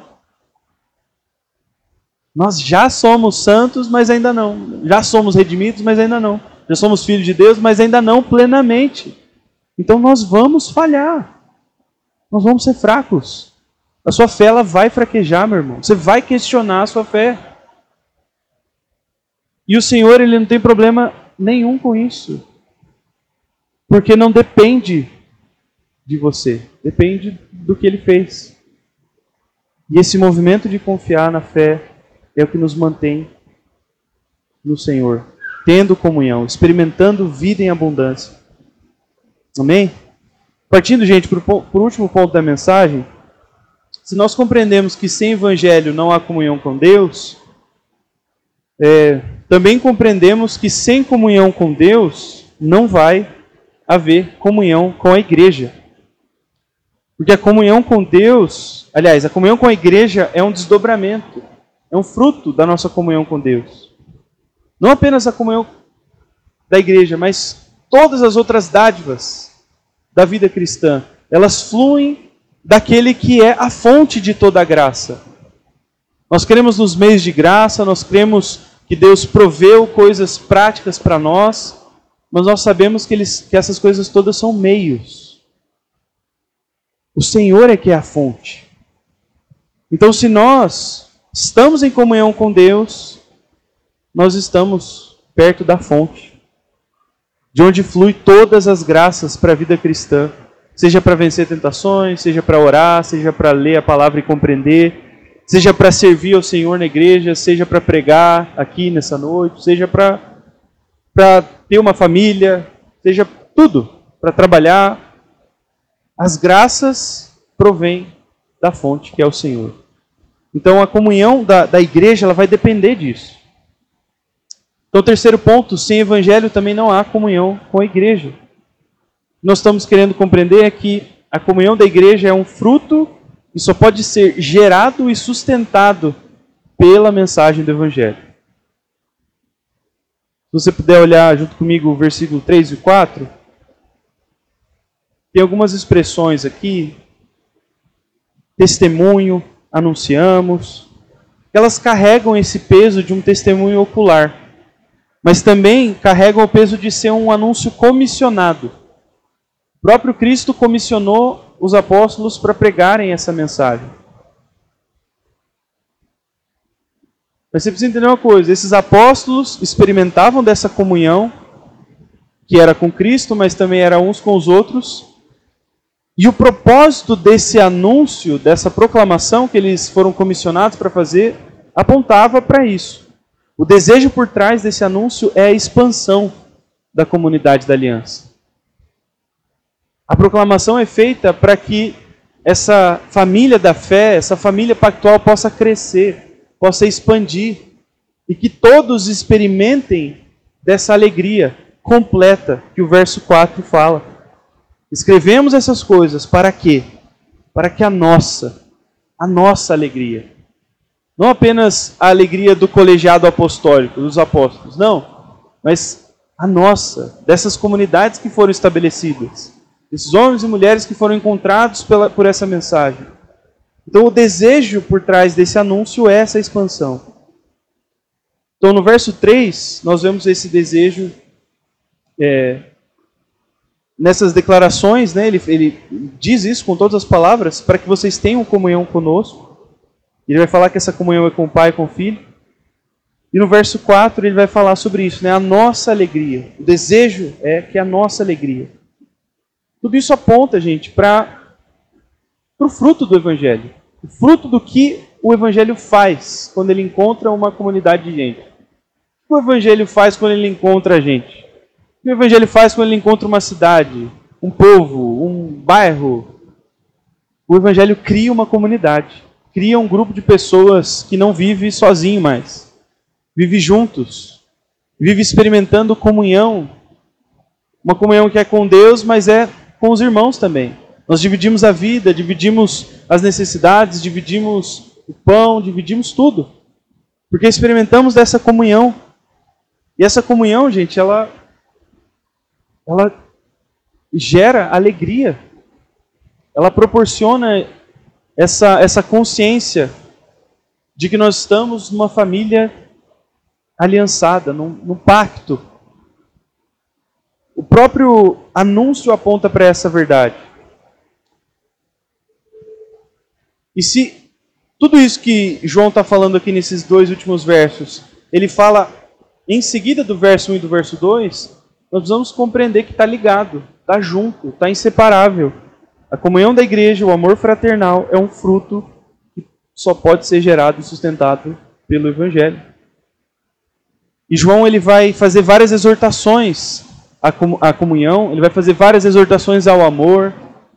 Nós já somos santos, mas ainda não. Já somos redimidos, mas ainda não. Já somos filhos de Deus, mas ainda não plenamente. Então nós vamos falhar. Nós vamos ser fracos. A sua fé ela vai fraquejar, meu irmão. Você vai questionar a sua fé. E o Senhor ele não tem problema nenhum com isso. Porque não depende de você, depende do que ele fez. E esse movimento de confiar na fé é o que nos mantém no Senhor, tendo comunhão, experimentando vida em abundância. Amém? Partindo, gente, para o último ponto da mensagem, se nós compreendemos que sem evangelho não há comunhão com Deus, é, também compreendemos que sem comunhão com Deus não vai haver comunhão com a igreja. Porque a comunhão com Deus, aliás, a comunhão com a igreja é um desdobramento, é um fruto da nossa comunhão com Deus. Não apenas a comunhão da igreja, mas todas as outras dádivas da vida cristã, elas fluem daquele que é a fonte de toda a graça. Nós cremos nos meios de graça, nós cremos que Deus proveu coisas práticas para nós, mas nós sabemos que, eles, que essas coisas todas são meios. O Senhor é que é a fonte. Então, se nós estamos em comunhão com Deus, nós estamos perto da fonte de onde flui todas as graças para a vida cristã, seja para vencer tentações, seja para orar, seja para ler a palavra e compreender, seja para servir ao Senhor na igreja, seja para pregar aqui nessa noite, seja para ter uma família, seja tudo, para trabalhar. As graças provêm da fonte que é o Senhor. Então a comunhão da, da igreja ela vai depender disso. Então, terceiro ponto, sem evangelho também não há comunhão com a igreja. Nós estamos querendo compreender é que a comunhão da igreja é um fruto e só pode ser gerado e sustentado pela mensagem do evangelho. Se você puder olhar junto comigo o versículo 3 e 4, tem algumas expressões aqui. Testemunho, anunciamos. Elas carregam esse peso de um testemunho ocular mas também carregam o peso de ser um anúncio comissionado. O próprio Cristo comissionou os apóstolos para pregarem essa mensagem. Mas você precisa entender uma coisa: esses apóstolos experimentavam dessa comunhão, que era com Cristo, mas também era uns com os outros. E o propósito desse anúncio, dessa proclamação que eles foram comissionados para fazer, apontava para isso. O desejo por trás desse anúncio é a expansão da comunidade da aliança. A proclamação é feita para que essa família da fé, essa família pactual possa crescer, possa expandir e que todos experimentem dessa alegria completa que o verso 4 fala. Escrevemos essas coisas para quê? Para que a nossa, a nossa alegria, não apenas a alegria do colegiado apostólico, dos apóstolos, não, mas a nossa, dessas comunidades que foram estabelecidas, esses homens e mulheres que foram encontrados pela, por essa mensagem. Então, o desejo por trás desse anúncio é essa expansão. Então, no verso 3, nós vemos esse desejo é, nessas declarações, né, ele, ele diz isso com todas as palavras, para que vocês tenham comunhão conosco. Ele vai falar que essa comunhão é com o Pai e com o Filho. E no verso 4 ele vai falar sobre isso, né, a nossa alegria. O desejo é que a nossa alegria. Tudo isso aponta, gente, para o fruto do Evangelho. O fruto do que o Evangelho faz quando ele encontra uma comunidade de gente. O que o Evangelho faz quando ele encontra a gente? O que o evangelho faz quando ele encontra uma cidade, um povo, um bairro? O evangelho cria uma comunidade, cria um grupo de pessoas que não vive sozinho mais, vive juntos, vive experimentando comunhão, uma comunhão que é com Deus, mas é com os irmãos também. Nós dividimos a vida, dividimos as necessidades, dividimos o pão, dividimos tudo, porque experimentamos dessa comunhão. E essa comunhão, gente, ela ela gera alegria. Ela proporciona essa, essa consciência de que nós estamos numa família aliançada, num, num pacto. O próprio anúncio aponta para essa verdade. E se tudo isso que João está falando aqui nesses dois últimos versos, ele fala em seguida do verso 1 e do verso 2, nós precisamos compreender que está ligado, está junto, está inseparável. A comunhão da igreja, o amor fraternal, é um fruto que só pode ser gerado e sustentado pelo Evangelho. E João ele vai fazer várias exortações à comunhão, ele vai fazer várias exortações ao amor,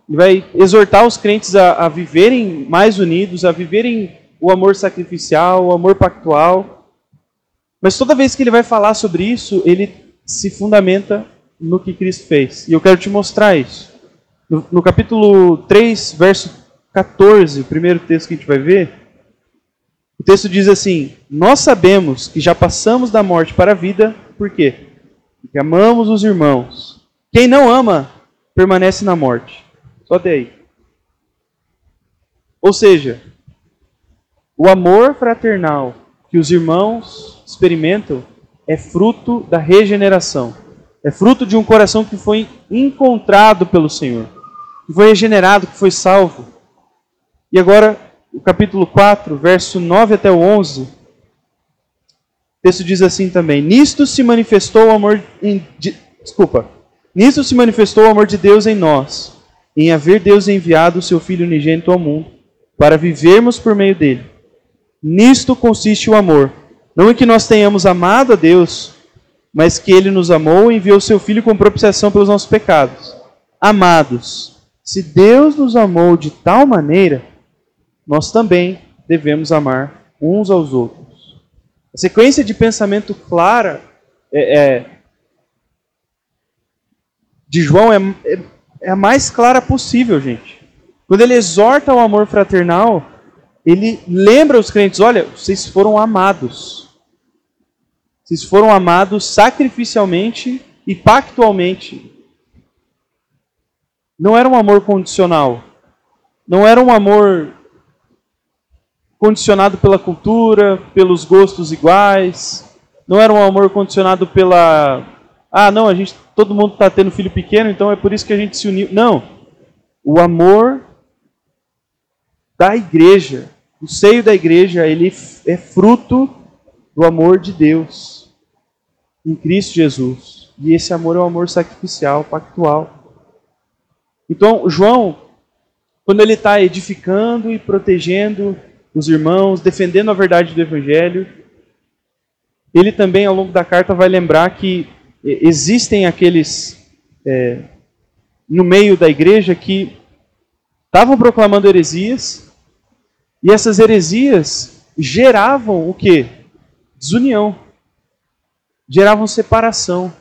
ele vai exortar os crentes a, a viverem mais unidos, a viverem o amor sacrificial, o amor pactual. Mas toda vez que ele vai falar sobre isso, ele se fundamenta no que Cristo fez. E eu quero te mostrar isso. No, capítulo 3, verso 14, o primeiro texto que a gente vai ver, o texto diz assim: Nós sabemos que já passamos da morte para a vida, por quê? Porque amamos os irmãos. Quem não ama, permanece na morte. Só até aí. Ou seja, o amor fraternal que os irmãos experimentam é fruto da regeneração. É fruto de um coração que foi encontrado pelo Senhor, que foi regenerado, que foi salvo. E agora, o capítulo 4, verso 9 até o 11, o texto diz assim também: Nisto se manifestou o amor. Em, de, desculpa. Nisto se manifestou o amor de Deus em nós, em haver Deus enviado o seu Filho unigênito ao mundo, para vivermos por meio dele. Nisto consiste o amor não em que nós tenhamos amado a Deus, mas que Ele nos amou e enviou seu Filho como propiciação pelos nossos pecados. Amados, se Deus nos amou de tal maneira, nós também devemos amar uns aos outros. A sequência de pensamento clara é, é, de João é, é, é a mais clara possível, gente. Quando ele exorta o amor fraternal, ele lembra os crentes: olha, vocês foram amados. Vocês foram amados sacrificialmente e pactualmente. Não era um amor condicional. Não era um amor condicionado pela cultura, pelos gostos iguais. Não era um amor condicionado pela ah, não, a gente todo mundo está tendo filho pequeno, então é por isso que a gente se uniu. Não. O amor da igreja, o seio da igreja, ele é fruto do amor de Deus em Cristo Jesus. E esse amor é o amor sacrificial, pactual. Então, João, quando ele está edificando e protegendo os irmãos, defendendo a verdade do Evangelho, ele também, ao longo da carta, vai lembrar que existem aqueles é, no meio da igreja que estavam proclamando heresias, e essas heresias geravam o que? Desunião. Geravam separação.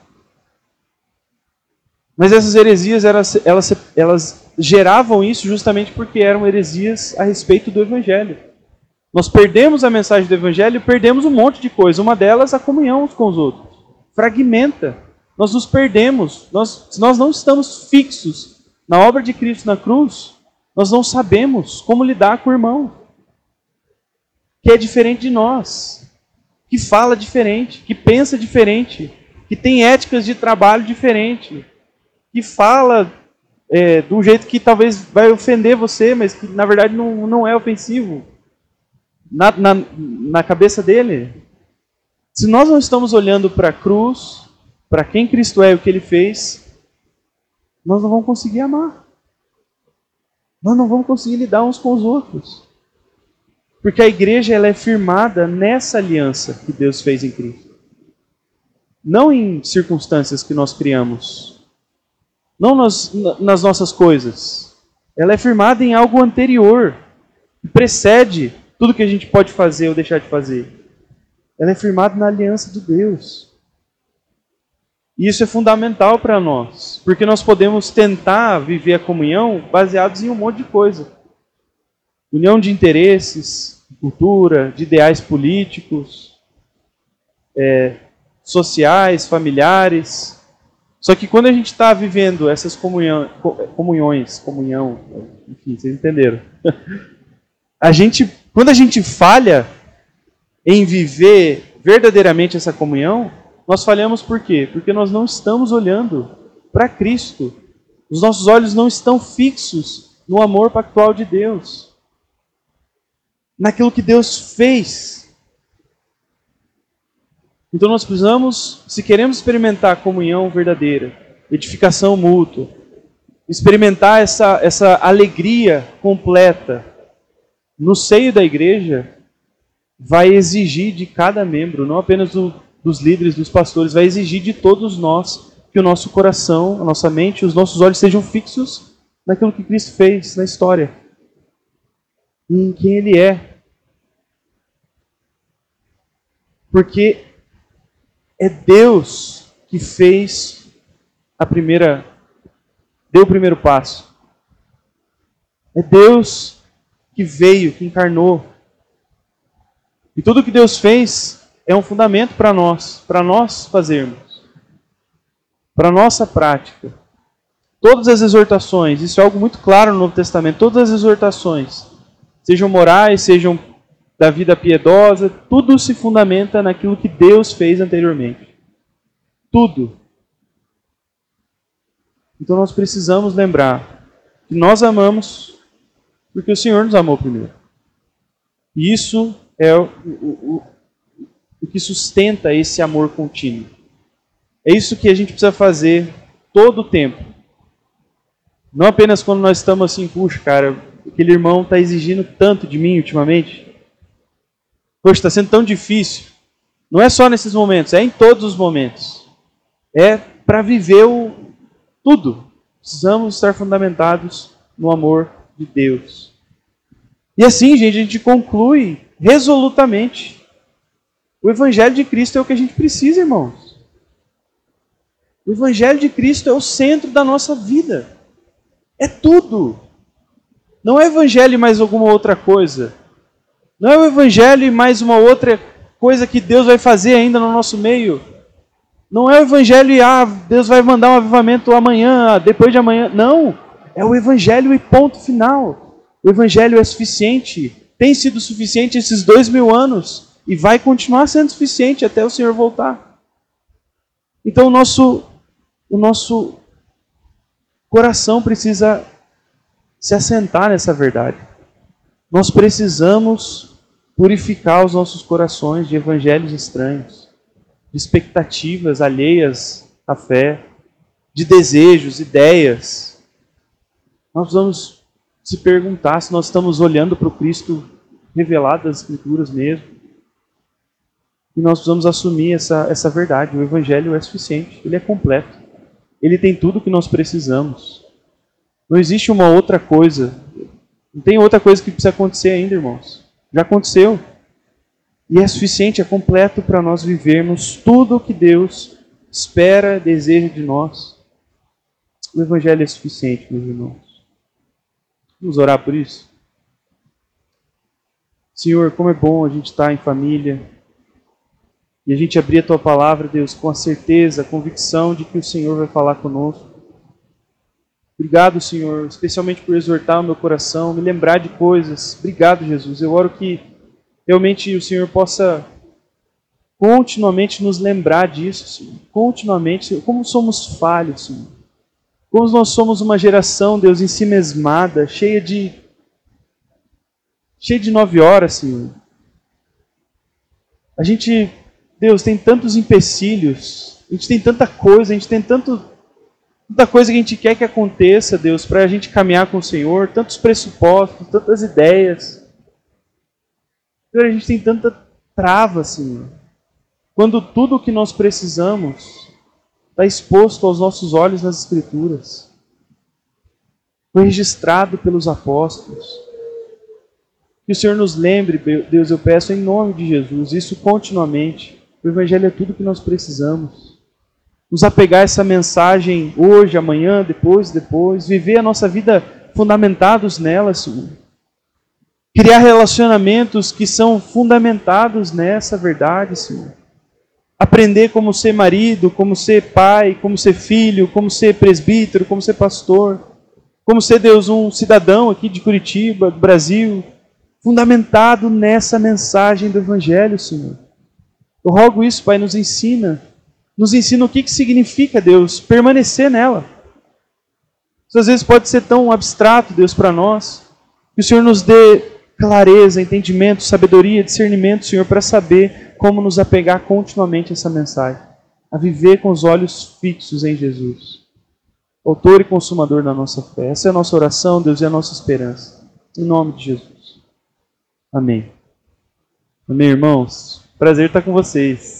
Mas essas heresias, elas, elas, elas geravam isso justamente porque eram heresias a respeito do Evangelho. Nós perdemos a mensagem do Evangelho e perdemos um monte de coisa. Uma delas, a comunhão uns com os outros. Fragmenta. Nós nos perdemos. Nós, se nós não estamos fixos na obra de Cristo na cruz, nós não sabemos como lidar com o irmão, que é diferente de nós, que fala diferente, que pensa diferente, que tem éticas de trabalho diferente, que fala é, um jeito que talvez vai ofender você, mas que na verdade não, não é ofensivo na, na, na cabeça dele. Se nós não estamos olhando para a cruz, para quem Cristo é e o que ele fez, nós não vamos conseguir amar. Nós não vamos conseguir lidar uns com os outros. Porque a igreja ela é firmada nessa aliança que Deus fez em Cristo. Não em circunstâncias que nós criamos, não nas, nas nossas coisas. Ela é firmada em algo anterior, que precede tudo que a gente pode fazer ou deixar de fazer. Ela é firmada na aliança de Deus. E isso é fundamental para nós, porque nós podemos tentar viver a comunhão baseados em um monte de coisa. União de interesses, cultura, de ideais políticos, é, sociais, familiares, só que quando a gente está vivendo essas comunhão, comunhões, comunhão, enfim, vocês entenderam. A gente, quando a gente falha em viver verdadeiramente essa comunhão, nós falhamos por quê? Porque nós não estamos olhando para Cristo. Os nossos olhos não estão fixos no amor pactual de Deus. Naquilo que Deus fez então nós precisamos, se queremos experimentar comunhão verdadeira, edificação mútua, experimentar essa, essa alegria completa no seio da igreja, vai exigir de cada membro, não apenas do, dos líderes, dos pastores, vai exigir de todos nós que o nosso coração, a nossa mente, os nossos olhos sejam fixos naquilo que Cristo fez na história, em quem Ele é. Porque é Deus que fez a primeira, deu o primeiro passo. É Deus que veio, que encarnou. E tudo que Deus fez é um fundamento para nós, para nós fazermos, para nossa prática. Todas as exortações, isso é algo muito claro no Novo Testamento, todas as exortações, sejam morais, sejam da vida piedosa, tudo se fundamenta naquilo que Deus fez anteriormente. Tudo. Então nós precisamos lembrar que nós amamos porque o Senhor nos amou primeiro. E isso é o, o, o que sustenta esse amor contínuo. É isso que a gente precisa fazer todo o tempo. Não apenas quando nós estamos assim, puxa, cara, aquele irmão está exigindo tanto de mim ultimamente. Poxa, está sendo tão difícil. Não é só nesses momentos, é em todos os momentos. É para viver o tudo. Precisamos estar fundamentados no amor de Deus. E assim, gente, a gente conclui resolutamente. O Evangelho de Cristo é o que a gente precisa, irmãos. O Evangelho de Cristo é o centro da nossa vida. É tudo. Não é Evangelho mais alguma outra coisa. Não é o Evangelho e mais uma outra coisa que Deus vai fazer ainda no nosso meio. Não é o Evangelho e ah, Deus vai mandar um avivamento amanhã, depois de amanhã. Não. É o Evangelho e ponto final. O Evangelho é suficiente. Tem sido suficiente esses dois mil anos. E vai continuar sendo suficiente até o Senhor voltar. Então o nosso, o nosso coração precisa se assentar nessa verdade. Nós precisamos purificar os nossos corações de evangelhos estranhos, de expectativas alheias à fé, de desejos, ideias. Nós vamos se perguntar se nós estamos olhando para o Cristo revelado das Escrituras mesmo. E nós precisamos assumir essa, essa verdade. O Evangelho é suficiente, ele é completo. Ele tem tudo o que nós precisamos. Não existe uma outra coisa. Não tem outra coisa que precisa acontecer ainda, irmãos. Já aconteceu. E é suficiente, é completo para nós vivermos tudo o que Deus espera, deseja de nós. O Evangelho é suficiente, meus irmãos. Vamos orar por isso? Senhor, como é bom a gente estar em família e a gente abrir a Tua palavra, Deus, com a certeza, a convicção de que o Senhor vai falar conosco. Obrigado, Senhor, especialmente por exortar o meu coração, me lembrar de coisas. Obrigado, Jesus. Eu oro que realmente o Senhor possa continuamente nos lembrar disso, Senhor. Continuamente, Senhor. como somos falhos, Senhor. Como nós somos uma geração, Deus, em si mesmada, cheia de cheia de nove horas, Senhor. A gente, Deus, tem tantos empecilhos, a gente tem tanta coisa, a gente tem tanto, tanta coisa que a gente quer que aconteça, Deus, para a gente caminhar com o Senhor, tantos pressupostos, tantas ideias. Senhor, a gente tem tanta trava, Senhor. Quando tudo o que nós precisamos está exposto aos nossos olhos nas Escrituras. Foi registrado pelos apóstolos. Que o Senhor nos lembre, Deus, eu peço em nome de Jesus, isso continuamente. O Evangelho é tudo que nós precisamos. Nos apegar a essa mensagem hoje, amanhã, depois, depois. Viver a nossa vida fundamentados nela, Senhor. Criar relacionamentos que são fundamentados nessa verdade, Senhor aprender como ser marido, como ser pai, como ser filho, como ser presbítero, como ser pastor, como ser Deus um cidadão aqui de Curitiba, do Brasil, fundamentado nessa mensagem do Evangelho, Senhor. Eu rogo isso, Pai, nos ensina, nos ensina o que, que significa, Deus, permanecer nela. Isso às vezes pode ser tão abstrato, Deus, para nós, que o Senhor nos dê clareza, entendimento, sabedoria, discernimento, Senhor, para saber como nos apegar continuamente a essa mensagem, a viver com os olhos fixos em Jesus, autor e consumador da nossa fé. Essa é a nossa oração, Deus, e a nossa esperança. Em nome de Jesus. Amém. Amém, irmãos. Prazer estar com vocês.